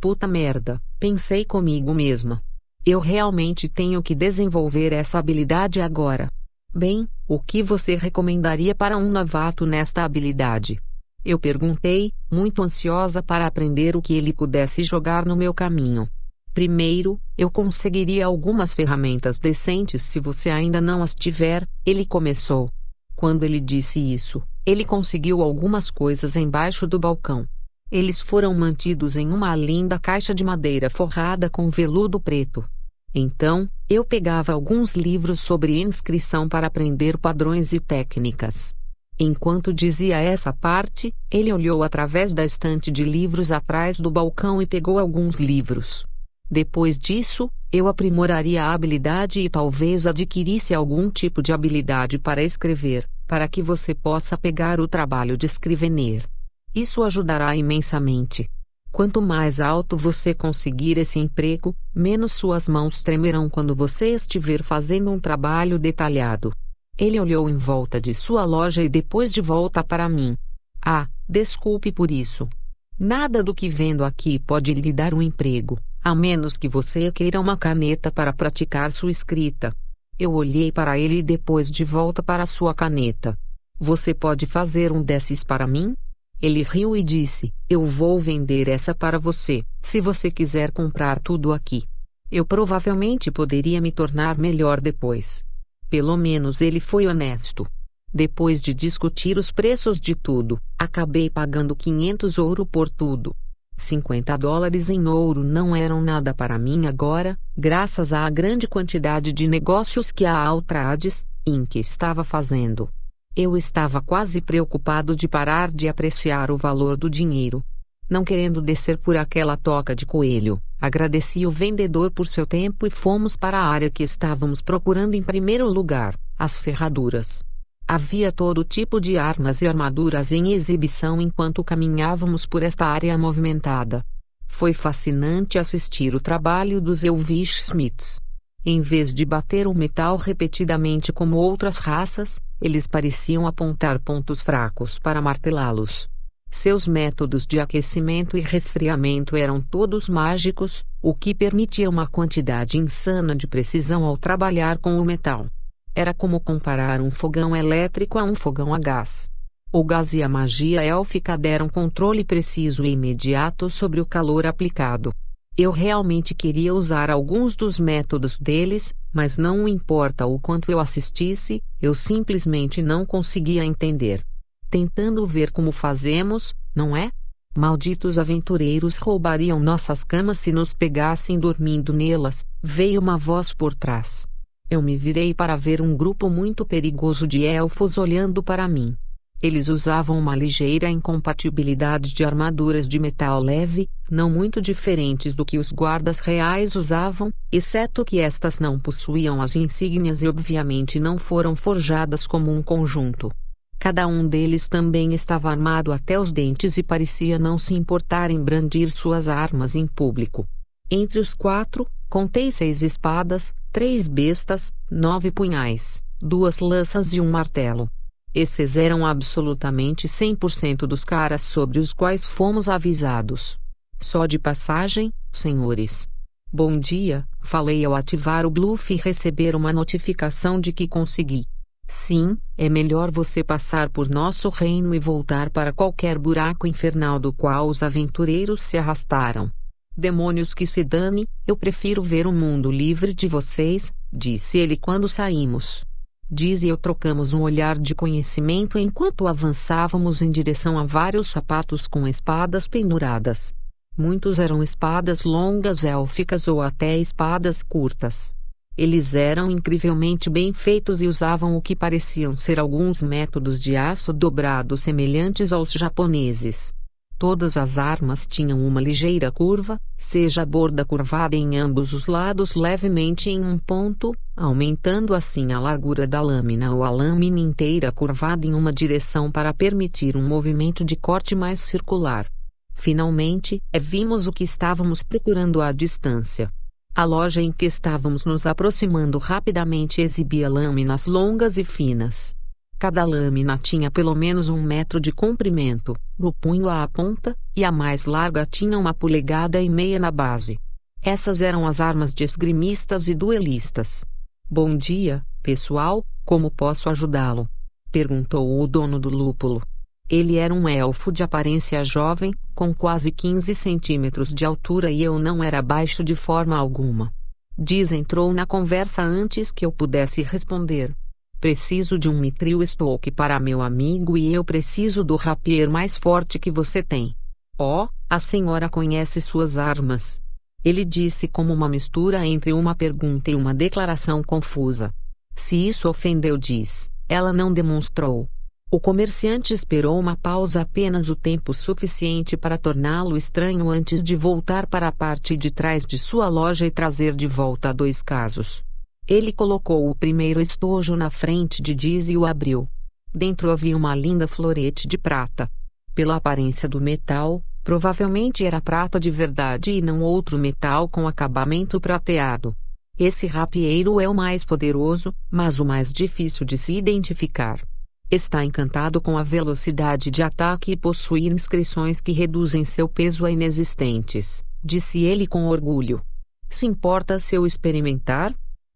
Puta merda, pensei comigo mesma. Eu realmente tenho que desenvolver essa habilidade agora. Bem, o que você recomendaria para um novato nesta habilidade? Eu perguntei, muito ansiosa para aprender o que ele pudesse jogar no meu caminho. Primeiro, eu conseguiria algumas ferramentas decentes se você ainda não as tiver, ele começou. Quando ele disse isso, ele conseguiu algumas coisas embaixo do balcão. Eles foram mantidos em uma linda caixa de madeira forrada com veludo preto. Então, eu pegava alguns livros sobre inscrição para aprender padrões e técnicas. Enquanto dizia essa parte, ele olhou através da estante de livros atrás do balcão e pegou alguns livros. Depois disso, eu aprimoraria a habilidade e talvez adquirisse algum tipo de habilidade para escrever, para que você possa pegar o trabalho de escrever. Isso ajudará imensamente. Quanto mais alto você conseguir esse emprego, menos suas mãos tremerão quando você estiver fazendo um trabalho detalhado. Ele olhou em volta de sua loja e depois de volta para mim. Ah, desculpe por isso. Nada do que vendo aqui pode lhe dar um emprego, a menos que você queira uma caneta para praticar sua escrita. Eu olhei para ele e depois de volta para sua caneta. Você pode fazer um desses para mim? Ele riu e disse: Eu vou vender essa para você, se você quiser comprar tudo aqui. Eu provavelmente poderia me tornar melhor depois. Pelo menos ele foi honesto. Depois de discutir os preços de tudo, acabei pagando 500 ouro por tudo. 50 dólares em ouro não eram nada para mim agora, graças à grande quantidade de negócios que a Altrades, Inc. estava fazendo. Eu estava quase preocupado de parar de apreciar o valor do dinheiro. Não querendo descer por aquela toca de coelho, agradeci o vendedor por seu tempo e fomos para a área que estávamos procurando em primeiro lugar, as ferraduras. Havia todo tipo de armas e armaduras em exibição enquanto caminhávamos por esta área movimentada. Foi fascinante assistir o trabalho dos Elvish Smiths. Em vez de bater o metal repetidamente como outras raças, eles pareciam apontar pontos fracos para martelá-los. Seus métodos de aquecimento e resfriamento eram todos mágicos, o que permitia uma quantidade insana de precisão ao trabalhar com o metal. Era como comparar um fogão elétrico a um fogão a gás. O gás e a magia élfica deram controle preciso e imediato sobre o calor aplicado. Eu realmente queria usar alguns dos métodos deles, mas não importa o quanto eu assistisse, eu simplesmente não conseguia entender. Tentando ver como fazemos, não é? Malditos aventureiros roubariam nossas camas se nos pegassem dormindo nelas, veio uma voz por trás. Eu me virei para ver um grupo muito perigoso de elfos olhando para mim. Eles usavam uma ligeira incompatibilidade de armaduras de metal leve, não muito diferentes do que os guardas reais usavam, exceto que estas não possuíam as insígnias e obviamente não foram forjadas como um conjunto. Cada um deles também estava armado até os dentes e parecia não se importar em brandir suas armas em público. Entre os quatro, contei seis espadas, três bestas, nove punhais, duas lanças e um martelo. Esses eram absolutamente 100% dos caras sobre os quais fomos avisados. Só de passagem, senhores. Bom dia, falei ao ativar o bluff e receber uma notificação de que consegui. Sim, é melhor você passar por nosso reino e voltar para qualquer buraco infernal do qual os aventureiros se arrastaram. Demônios que se dane, eu prefiro ver o mundo livre de vocês, disse ele quando saímos. Diz e eu trocamos um olhar de conhecimento enquanto avançávamos em direção a vários sapatos com espadas penduradas. Muitos eram espadas longas élficas ou até espadas curtas. Eles eram incrivelmente bem feitos e usavam o que pareciam ser alguns métodos de aço dobrado semelhantes aos japoneses. Todas as armas tinham uma ligeira curva, seja a borda curvada em ambos os lados levemente em um ponto, aumentando assim a largura da lâmina ou a lâmina inteira curvada em uma direção para permitir um movimento de corte mais circular. Finalmente, vimos o que estávamos procurando à distância. A loja em que estávamos nos aproximando rapidamente exibia lâminas longas e finas. Cada lâmina tinha pelo menos um metro de comprimento, do punho à ponta, e a mais larga tinha uma polegada e meia na base. Essas eram as armas de esgrimistas e duelistas. Bom dia, pessoal, como posso ajudá-lo? perguntou o dono do lúpulo. Ele era um elfo de aparência jovem, com quase 15 centímetros de altura e eu não era baixo de forma alguma. Diz entrou na conversa antes que eu pudesse responder. Preciso de um mitril estoque para meu amigo e eu preciso do rapier mais forte que você tem. Oh, a senhora conhece suas armas. Ele disse como uma mistura entre uma pergunta e uma declaração confusa. Se isso ofendeu, diz, ela não demonstrou. O comerciante esperou uma pausa apenas o tempo suficiente para torná-lo estranho antes de voltar para a parte de trás de sua loja e trazer de volta dois casos. Ele colocou o primeiro estojo na frente de Diz e o abriu. Dentro havia uma linda florete de prata. Pela aparência do metal, Provavelmente era prata de verdade e não outro metal com acabamento prateado. Esse rapieiro é o mais poderoso, mas o mais difícil de se identificar. Está encantado com a velocidade de ataque e possui inscrições que reduzem seu peso a inexistentes, disse ele com orgulho. Se importa se eu experimentar?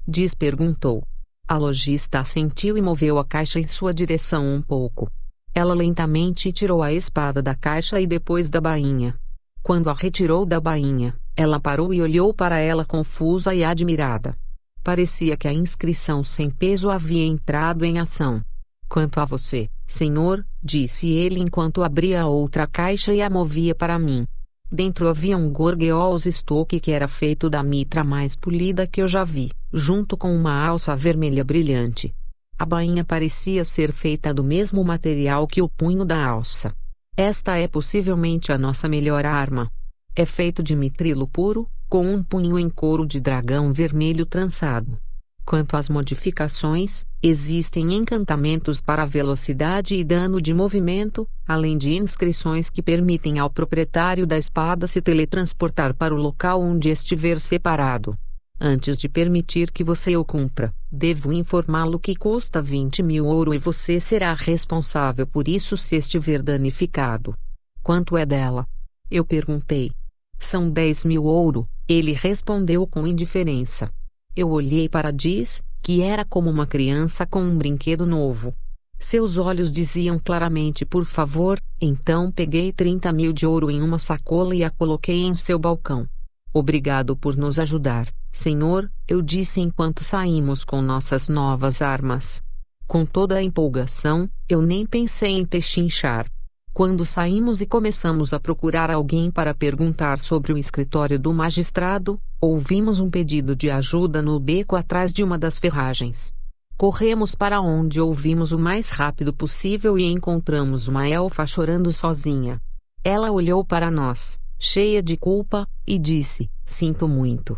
Diz perguntou. A lojista assentiu e moveu a caixa em sua direção um pouco. Ela lentamente tirou a espada da caixa e depois da bainha. Quando a retirou da bainha, ela parou e olhou para ela confusa e admirada. Parecia que a inscrição sem peso havia entrado em ação. Quanto a você, senhor, disse ele enquanto abria a outra caixa e a movia para mim. Dentro havia um Gorgeous estoque que era feito da mitra mais polida que eu já vi, junto com uma alça vermelha brilhante. A bainha parecia ser feita do mesmo material que o punho da alça. Esta é possivelmente a nossa melhor arma. É feito de mitrilo puro, com um punho em couro de dragão vermelho trançado. Quanto às modificações, existem encantamentos para velocidade e dano de movimento, além de inscrições que permitem ao proprietário da espada se teletransportar para o local onde estiver separado. Antes de permitir que você o cumpra, devo informá-lo que custa 20 mil ouro e você será responsável por isso se estiver danificado. Quanto é dela? Eu perguntei. São 10 mil ouro, ele respondeu com indiferença. Eu olhei para Diz, que era como uma criança com um brinquedo novo. Seus olhos diziam claramente por favor, então peguei 30 mil de ouro em uma sacola e a coloquei em seu balcão. Obrigado por nos ajudar, Senhor, eu disse enquanto saímos com nossas novas armas. Com toda a empolgação, eu nem pensei em pechinchar. Quando saímos e começamos a procurar alguém para perguntar sobre o escritório do magistrado, ouvimos um pedido de ajuda no beco atrás de uma das ferragens. Corremos para onde ouvimos o mais rápido possível e encontramos uma elfa chorando sozinha. Ela olhou para nós cheia de culpa, e disse: Sinto muito.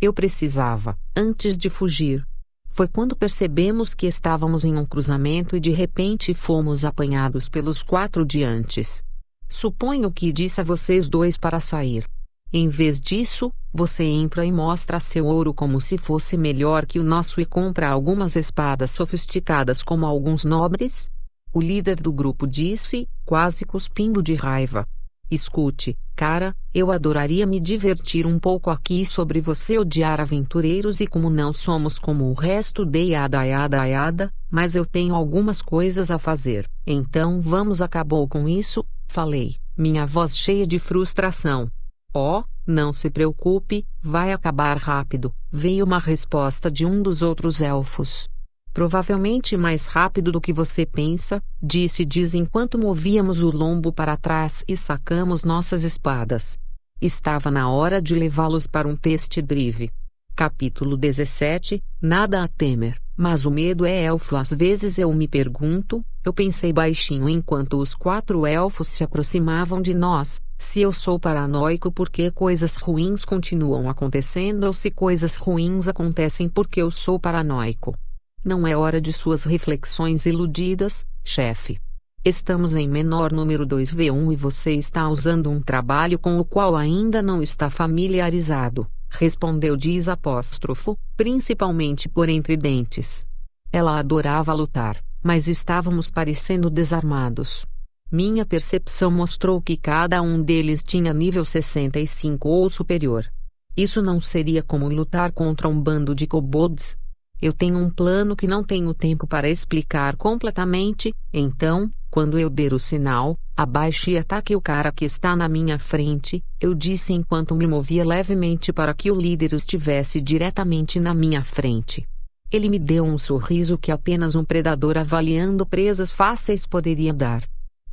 Eu precisava, antes de fugir. Foi quando percebemos que estávamos em um cruzamento e de repente fomos apanhados pelos quatro diantes. Suponho que disse a vocês dois para sair. Em vez disso, você entra e mostra seu ouro como se fosse melhor que o nosso e compra algumas espadas sofisticadas como alguns nobres? O líder do grupo disse, quase cuspindo de raiva. Escute, cara, eu adoraria me divertir um pouco aqui sobre você odiar aventureiros e como não somos como o resto de yada yada yada, mas eu tenho algumas coisas a fazer. Então vamos acabou com isso, falei, minha voz cheia de frustração. Oh, não se preocupe, vai acabar rápido, veio uma resposta de um dos outros elfos. Provavelmente mais rápido do que você pensa, disse Diz enquanto movíamos o lombo para trás e sacamos nossas espadas. Estava na hora de levá-los para um test drive. Capítulo 17 Nada a temer, mas o medo é elfo. Às vezes eu me pergunto, eu pensei baixinho enquanto os quatro elfos se aproximavam de nós, se eu sou paranoico porque coisas ruins continuam acontecendo ou se coisas ruins acontecem porque eu sou paranoico. Não é hora de suas reflexões iludidas, chefe. Estamos em menor número 2V1 e você está usando um trabalho com o qual ainda não está familiarizado, respondeu Diz apóstrofo, principalmente por entre dentes. Ela adorava lutar, mas estávamos parecendo desarmados. Minha percepção mostrou que cada um deles tinha nível 65 ou superior. Isso não seria como lutar contra um bando de kobolds, eu tenho um plano que não tenho tempo para explicar completamente, então, quando eu der o sinal, abaixe e ataque o cara que está na minha frente, eu disse enquanto me movia levemente para que o líder estivesse diretamente na minha frente. Ele me deu um sorriso que apenas um predador avaliando presas fáceis poderia dar.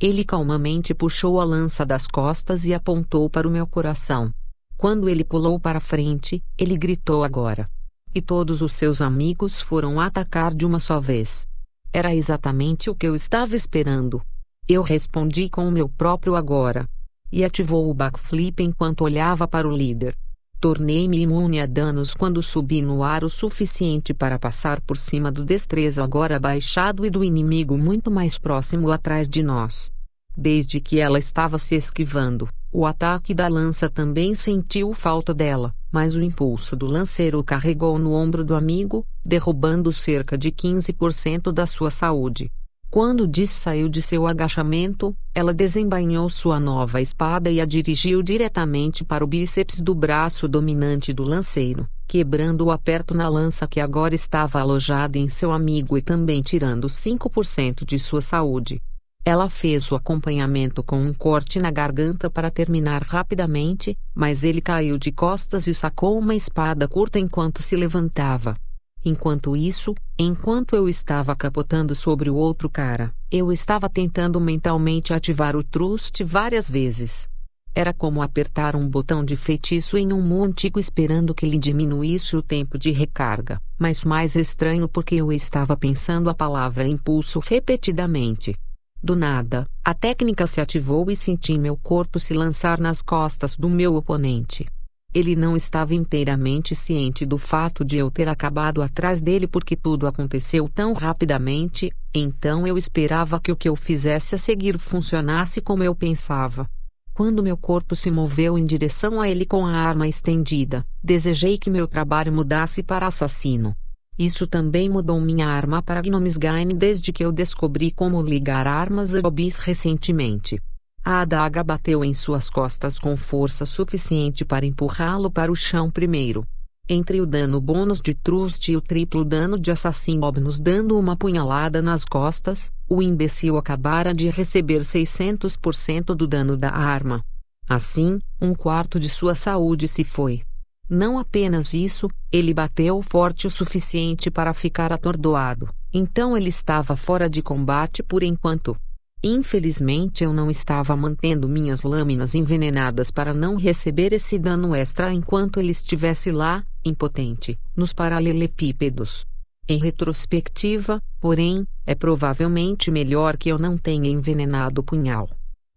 Ele calmamente puxou a lança das costas e apontou para o meu coração. Quando ele pulou para frente, ele gritou agora e todos os seus amigos foram atacar de uma só vez. Era exatamente o que eu estava esperando. Eu respondi com o meu próprio agora. E ativou o backflip enquanto olhava para o líder. Tornei-me imune a danos quando subi no ar o suficiente para passar por cima do destreza agora baixado e do inimigo muito mais próximo atrás de nós. Desde que ela estava se esquivando, O ataque da lança também sentiu falta dela, mas o impulso do lanceiro carregou no ombro do amigo, derrubando cerca de 15% da sua saúde. Quando Diz saiu de seu agachamento, ela desembainhou sua nova espada e a dirigiu diretamente para o bíceps do braço dominante do lanceiro, quebrando o aperto na lança que agora estava alojada em seu amigo e também tirando 5% de sua saúde. Ela fez o acompanhamento com um corte na garganta para terminar rapidamente, mas ele caiu de costas e sacou uma espada curta enquanto se levantava. Enquanto isso, enquanto eu estava capotando sobre o outro cara, eu estava tentando mentalmente ativar o trust várias vezes. Era como apertar um botão de feitiço em um mu antigo esperando que ele diminuísse o tempo de recarga, mas mais estranho porque eu estava pensando a palavra impulso repetidamente. Do nada, a técnica se ativou e senti meu corpo se lançar nas costas do meu oponente. Ele não estava inteiramente ciente do fato de eu ter acabado atrás dele porque tudo aconteceu tão rapidamente, então eu esperava que o que eu fizesse a seguir funcionasse como eu pensava. Quando meu corpo se moveu em direção a ele com a arma estendida, desejei que meu trabalho mudasse para assassino. Isso também mudou minha arma para Gnomesgain desde que eu descobri como ligar armas a hobbies recentemente. A adaga bateu em suas costas com força suficiente para empurrá-lo para o chão primeiro. Entre o dano bônus de Trust e o triplo dano de Assassin nos dando uma punhalada nas costas, o imbecil acabara de receber 600% do dano da arma. Assim, um quarto de sua saúde se foi. Não apenas isso, ele bateu forte o suficiente para ficar atordoado, então ele estava fora de combate por enquanto. Infelizmente eu não estava mantendo minhas lâminas envenenadas para não receber esse dano extra enquanto ele estivesse lá, impotente, nos paralelepípedos. Em retrospectiva, porém, é provavelmente melhor que eu não tenha envenenado o punhal.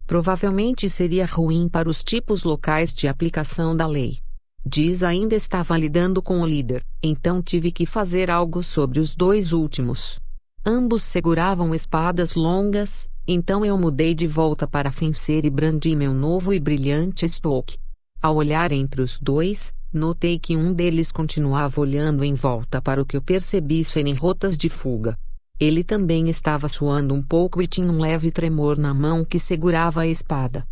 Provavelmente seria ruim para os tipos locais de aplicação da lei. Diz ainda estava lidando com o líder, então tive que fazer algo sobre os dois últimos. Ambos seguravam espadas longas, então eu mudei de volta para fencer e brandi meu novo e brilhante Stoke. Ao olhar entre os dois, notei que um deles continuava olhando em volta para o que eu percebi serem rotas de fuga. Ele também estava suando um pouco e tinha um leve tremor na mão que segurava a espada.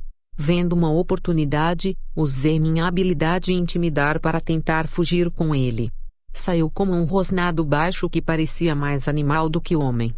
Vendo uma oportunidade, usei minha habilidade em intimidar para tentar fugir com ele. Saiu como um rosnado baixo que parecia mais animal do que homem.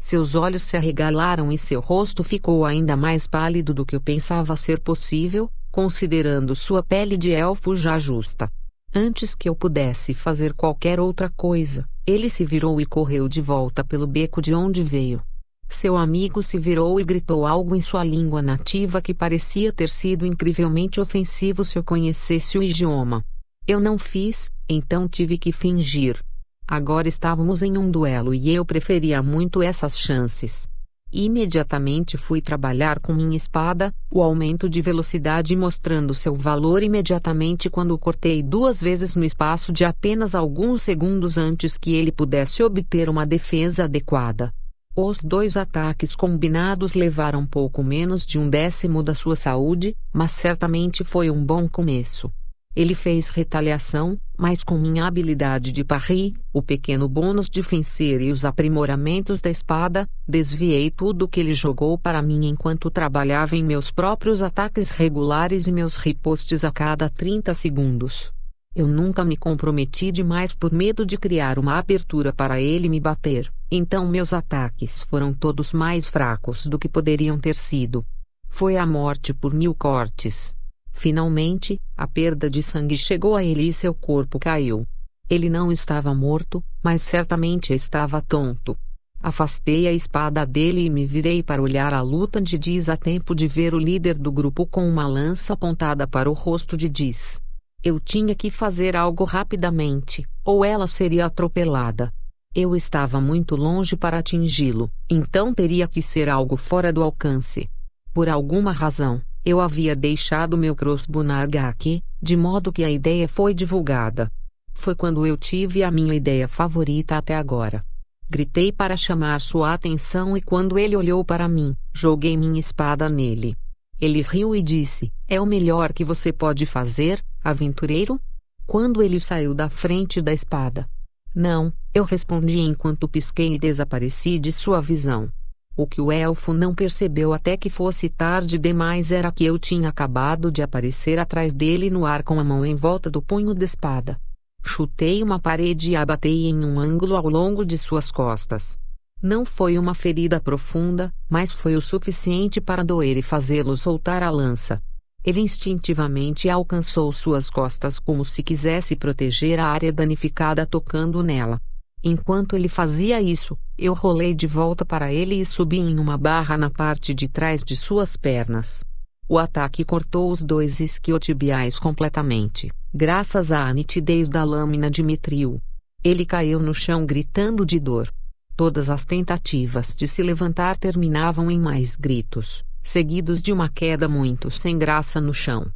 Seus olhos se arregalaram e seu rosto ficou ainda mais pálido do que eu pensava ser possível, considerando sua pele de elfo já justa. Antes que eu pudesse fazer qualquer outra coisa, ele se virou e correu de volta pelo beco de onde veio. Seu amigo se virou e gritou algo em sua língua nativa que parecia ter sido incrivelmente ofensivo se eu conhecesse o idioma. Eu não fiz, então tive que fingir. Agora estávamos em um duelo e eu preferia muito essas chances. Imediatamente fui trabalhar com minha espada, o aumento de velocidade mostrando seu valor imediatamente quando cortei duas vezes no espaço de apenas alguns segundos antes que ele pudesse obter uma defesa adequada. Os dois ataques combinados levaram pouco menos de um décimo da sua saúde, mas certamente foi um bom começo. Ele fez retaliação, mas com minha habilidade de parry, o pequeno bônus de fencer e os aprimoramentos da espada, desviei tudo que ele jogou para mim enquanto trabalhava em meus próprios ataques regulares e meus ripostes a cada 30 segundos. Eu nunca me comprometi demais por medo de criar uma abertura para ele me bater, então meus ataques foram todos mais fracos do que poderiam ter sido. Foi a morte por mil cortes. Finalmente, a perda de sangue chegou a ele e seu corpo caiu. Ele não estava morto, mas certamente estava tonto. Afastei a espada dele e me virei para olhar a luta de Diz a tempo de ver o líder do grupo com uma lança apontada para o rosto de Diz. Eu tinha que fazer algo rapidamente, ou ela seria atropelada. Eu estava muito longe para atingi-lo, então teria que ser algo fora do alcance. Por alguma razão, eu havia deixado meu crossbow na HQ, de modo que a ideia foi divulgada. Foi quando eu tive a minha ideia favorita até agora. Gritei para chamar sua atenção e quando ele olhou para mim, joguei minha espada nele. Ele riu e disse: É o melhor que você pode fazer, aventureiro? Quando ele saiu da frente da espada. Não, eu respondi enquanto pisquei e desapareci de sua visão. O que o elfo não percebeu até que fosse tarde demais era que eu tinha acabado de aparecer atrás dele no ar com a mão em volta do punho da espada. Chutei uma parede e a batei em um ângulo ao longo de suas costas. Não foi uma ferida profunda, mas foi o suficiente para doer e fazê-lo soltar a lança. Ele instintivamente alcançou suas costas como se quisesse proteger a área danificada tocando nela. Enquanto ele fazia isso, eu rolei de volta para ele e subi em uma barra na parte de trás de suas pernas. O ataque cortou os dois isquiotibiais completamente, graças à nitidez da lâmina de mitril. Ele caiu no chão gritando de dor. Todas as tentativas de se levantar terminavam em mais gritos seguidos de uma queda muito sem graça no chão.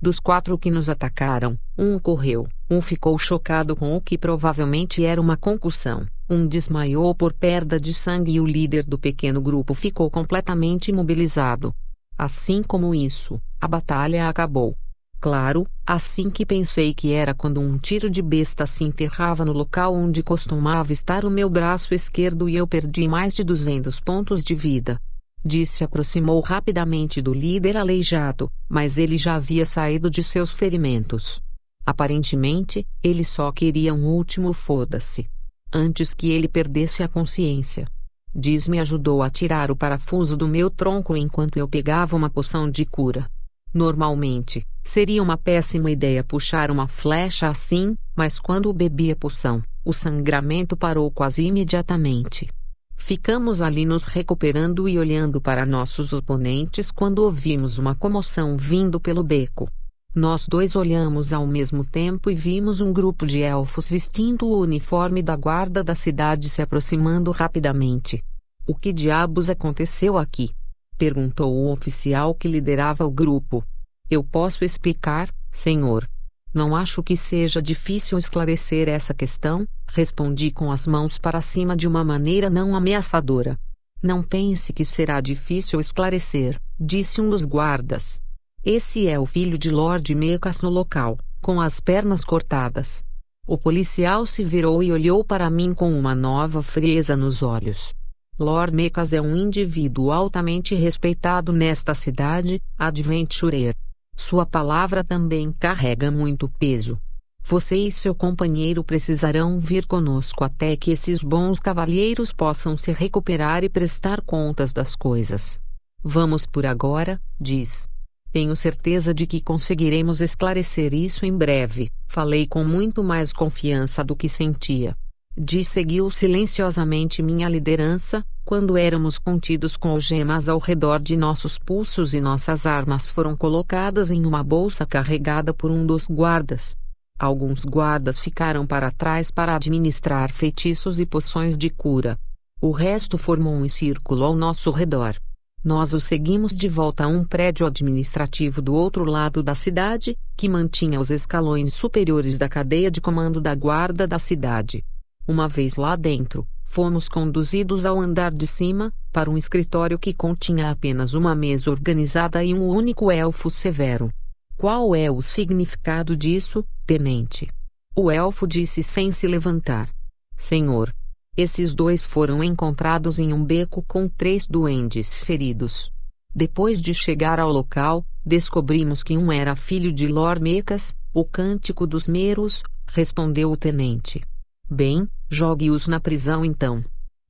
Dos quatro que nos atacaram, um correu, um ficou chocado com o que provavelmente era uma concussão, um desmaiou por perda de sangue e o líder do pequeno grupo ficou completamente imobilizado. Assim como isso, a batalha acabou. Claro, assim que pensei que era quando um tiro de besta se enterrava no local onde costumava estar o meu braço esquerdo e eu perdi mais de 200 pontos de vida. Diz se aproximou rapidamente do líder aleijado, mas ele já havia saído de seus ferimentos. Aparentemente, ele só queria um último foda-se. Antes que ele perdesse a consciência. Diz me ajudou a tirar o parafuso do meu tronco enquanto eu pegava uma poção de cura. Normalmente, seria uma péssima ideia puxar uma flecha assim, mas quando bebi a poção, o sangramento parou quase imediatamente. Ficamos ali nos recuperando e olhando para nossos oponentes quando ouvimos uma comoção vindo pelo beco. Nós dois olhamos ao mesmo tempo e vimos um grupo de elfos vestindo o uniforme da guarda da cidade se aproximando rapidamente. O que diabos aconteceu aqui? Perguntou o oficial que liderava o grupo. Eu posso explicar, senhor. Não acho que seja difícil esclarecer essa questão, respondi com as mãos para cima de uma maneira não ameaçadora. Não pense que será difícil esclarecer, disse um dos guardas. Esse é o filho de Lord Mecas no local, com as pernas cortadas. O policial se virou e olhou para mim com uma nova frieza nos olhos. Lord Mecas é um indivíduo altamente respeitado nesta cidade, adventurer. Sua palavra também carrega muito peso. Você e seu companheiro precisarão vir conosco até que esses bons cavalheiros possam se recuperar e prestar contas das coisas. Vamos por agora, diz. Tenho certeza de que conseguiremos esclarecer isso em breve. Falei com muito mais confiança do que sentia. Diz seguiu silenciosamente minha liderança, quando éramos contidos com algemas ao redor de nossos pulsos e nossas armas foram colocadas em uma bolsa carregada por um dos guardas. Alguns guardas ficaram para trás para administrar feitiços e poções de cura. O resto formou um círculo ao nosso redor. Nós o seguimos de volta a um prédio administrativo do outro lado da cidade, que mantinha os escalões superiores da cadeia de comando da guarda da cidade. Uma vez lá dentro, fomos conduzidos ao andar de cima, para um escritório que continha apenas uma mesa organizada e um único elfo severo. Qual é o significado disso, tenente? O elfo disse sem se levantar. Senhor. Esses dois foram encontrados em um beco com três duendes feridos. Depois de chegar ao local, descobrimos que um era filho de Lor Mecas, o cântico dos Meros, respondeu o tenente. Bem, jogue-os na prisão então.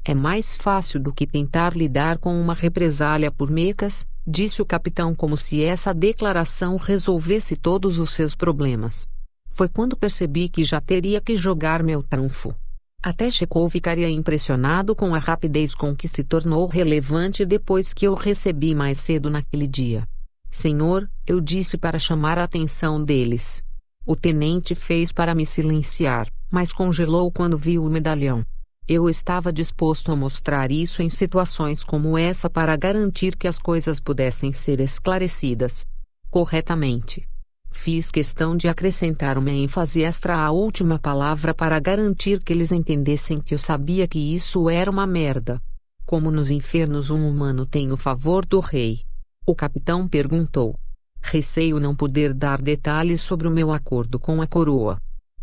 É mais fácil do que tentar lidar com uma represália por mecas, disse o capitão como se essa declaração resolvesse todos os seus problemas. Foi quando percebi que já teria que jogar meu trunfo. Até Chekov ficaria impressionado com a rapidez com que se tornou relevante depois que eu recebi mais cedo naquele dia. Senhor, eu disse para chamar a atenção deles. O tenente fez para me silenciar mas congelou quando viu o medalhão. Eu estava disposto a mostrar isso em situações como essa para garantir que as coisas pudessem ser esclarecidas corretamente. Fiz questão de acrescentar uma ênfase extra à última palavra para garantir que eles entendessem que eu sabia que isso era uma merda. Como nos infernos um humano tem o favor do rei. O capitão perguntou. Receio não poder dar detalhes sobre o meu acordo com a coroa.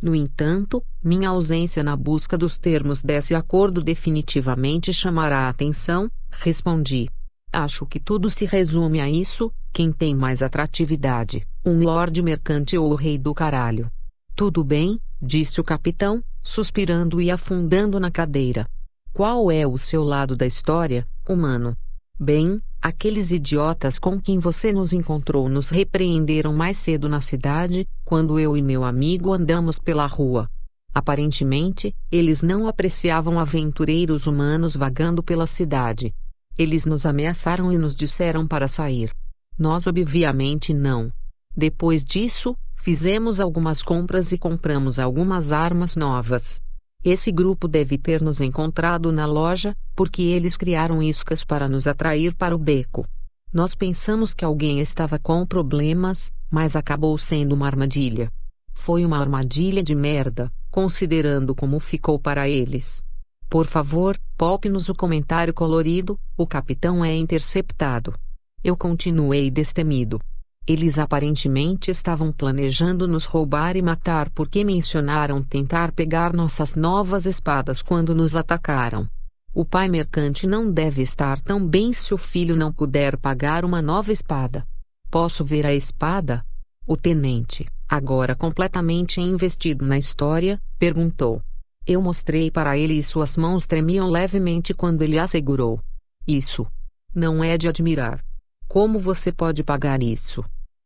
No entanto, minha ausência na busca dos termos desse acordo definitivamente chamará a atenção, respondi. Acho que tudo se resume a isso: quem tem mais atratividade, um lord mercante ou o rei do caralho. Tudo bem, disse o capitão, suspirando e afundando na cadeira. Qual é o seu lado da história, humano? Bem, aqueles idiotas com quem você nos encontrou nos repreenderam mais cedo na cidade, quando eu e meu amigo andamos pela rua. Aparentemente, eles não apreciavam aventureiros humanos vagando pela cidade. Eles nos ameaçaram e nos disseram para sair. Nós obviamente não. Depois disso, fizemos algumas compras e compramos algumas armas novas. Esse grupo deve ter nos encontrado na loja, porque eles criaram iscas para nos atrair para o beco. Nós pensamos que alguém estava com problemas, mas acabou sendo uma armadilha. Foi uma armadilha de merda, considerando como ficou para eles. Por favor, poupe-nos o comentário colorido, o capitão é interceptado. Eu continuei destemido. Eles aparentemente estavam planejando nos roubar e matar porque mencionaram tentar pegar nossas novas espadas quando nos atacaram. O pai mercante não deve estar tão bem se o filho não puder pagar uma nova espada. Posso ver a espada? O tenente, agora completamente investido na história, perguntou. Eu mostrei para ele e suas mãos tremiam levemente quando ele a segurou. Isso. Não é de admirar. Como você pode pagar isso?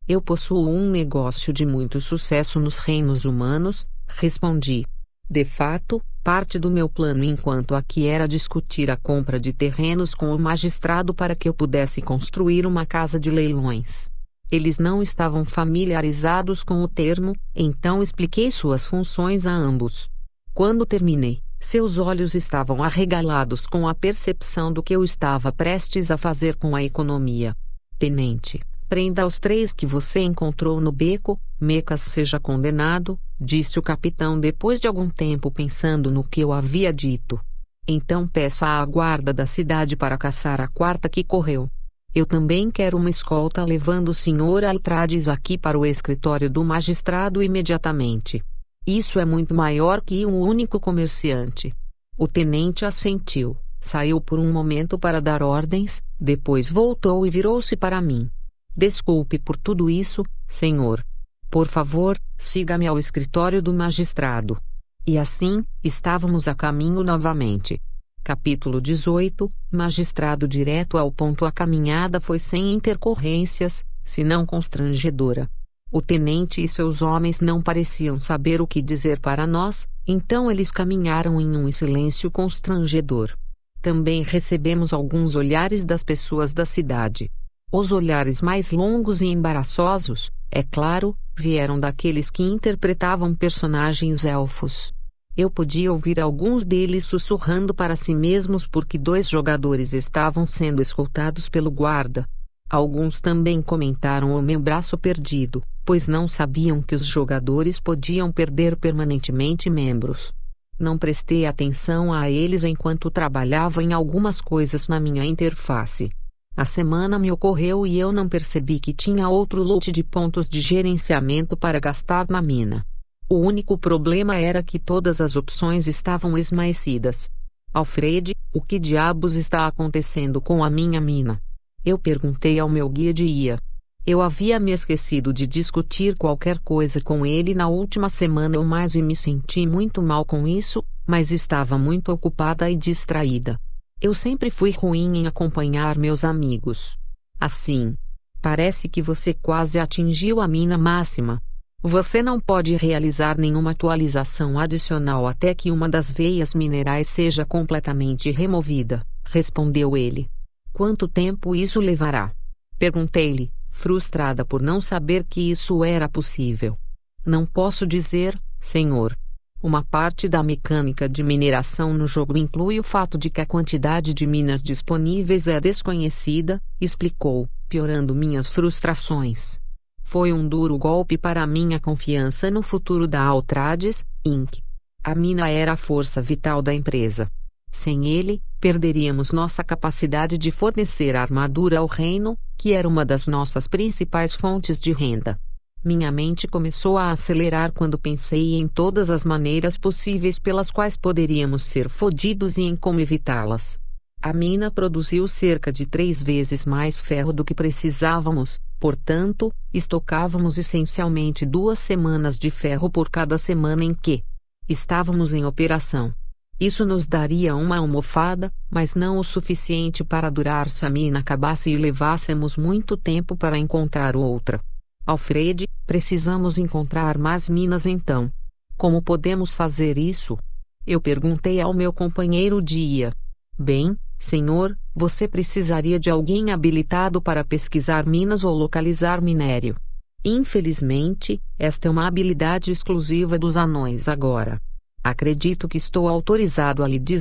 Eu possuo um negócio de muito sucesso nos reinos humanos, respondi. De fato, parte do meu plano enquanto aqui era discutir a compra de terrenos com o magistrado para que eu pudesse construir uma casa de leilões. Eles não estavam familiarizados com o termo, então expliquei suas funções a ambos. Quando terminei, seus olhos estavam arregalados com a percepção do que eu estava prestes a fazer com a economia. Tenente, Prenda os três que você encontrou no beco, Mecas seja condenado, disse o capitão depois de algum tempo pensando no que eu havia dito. Então peça à guarda da cidade para caçar a quarta que correu. Eu também quero uma escolta levando o Sr. Altrades aqui para o escritório do magistrado imediatamente. Isso é muito maior que um único comerciante. O tenente assentiu, saiu por um momento para dar ordens, depois voltou e virou-se para mim. Desculpe por tudo isso, senhor. Por favor, siga-me ao escritório do magistrado. E assim, estávamos a caminho novamente. Capítulo 18 Magistrado direto ao ponto. A caminhada foi sem intercorrências, senão constrangedora. O tenente e seus homens não pareciam saber o que dizer para nós, então eles caminharam em um silêncio constrangedor. Também recebemos alguns olhares das pessoas da cidade. Os olhares mais longos e embaraçosos, é claro, vieram daqueles que interpretavam personagens elfos. Eu podia ouvir alguns deles sussurrando para si mesmos porque dois jogadores estavam sendo escoltados pelo guarda. Alguns também comentaram o meu braço perdido, pois não sabiam que os jogadores podiam perder permanentemente membros. Não prestei atenção a eles enquanto trabalhava em algumas coisas na minha interface. A semana me ocorreu e eu não percebi que tinha outro lote de pontos de gerenciamento para gastar na mina. O único problema era que todas as opções estavam esmaecidas. Alfred, o que diabos está acontecendo com a minha mina? Eu perguntei ao meu guia de IA. Eu havia me esquecido de discutir qualquer coisa com ele na última semana ou mais e me senti muito mal com isso, mas estava muito ocupada e distraída. Eu sempre fui ruim em acompanhar meus amigos. Assim, parece que você quase atingiu a mina máxima. Você não pode realizar nenhuma atualização adicional até que uma das veias minerais seja completamente removida, respondeu ele. Quanto tempo isso levará? Perguntei-lhe, frustrada por não saber que isso era possível. Não posso dizer, senhor, uma parte da mecânica de mineração no jogo inclui o fato de que a quantidade de minas disponíveis é desconhecida, explicou, piorando minhas frustrações. Foi um duro golpe para minha confiança no futuro da Altrades, Inc. A mina era a força vital da empresa. Sem ele, perderíamos nossa capacidade de fornecer armadura ao reino, que era uma das nossas principais fontes de renda. Minha mente começou a acelerar quando pensei em todas as maneiras possíveis pelas quais poderíamos ser fodidos e em como evitá-las. A mina produziu cerca de três vezes mais ferro do que precisávamos, portanto, estocávamos essencialmente duas semanas de ferro por cada semana em que estávamos em operação. Isso nos daria uma almofada, mas não o suficiente para durar se a mina acabasse e levássemos muito tempo para encontrar outra. Alfred, precisamos encontrar mais minas então. Como podemos fazer isso? Eu perguntei ao meu companheiro Dia. Bem, senhor, você precisaria de alguém habilitado para pesquisar minas ou localizar minério. Infelizmente, esta é uma habilidade exclusiva dos anões agora. Acredito que estou autorizado a lhe dizer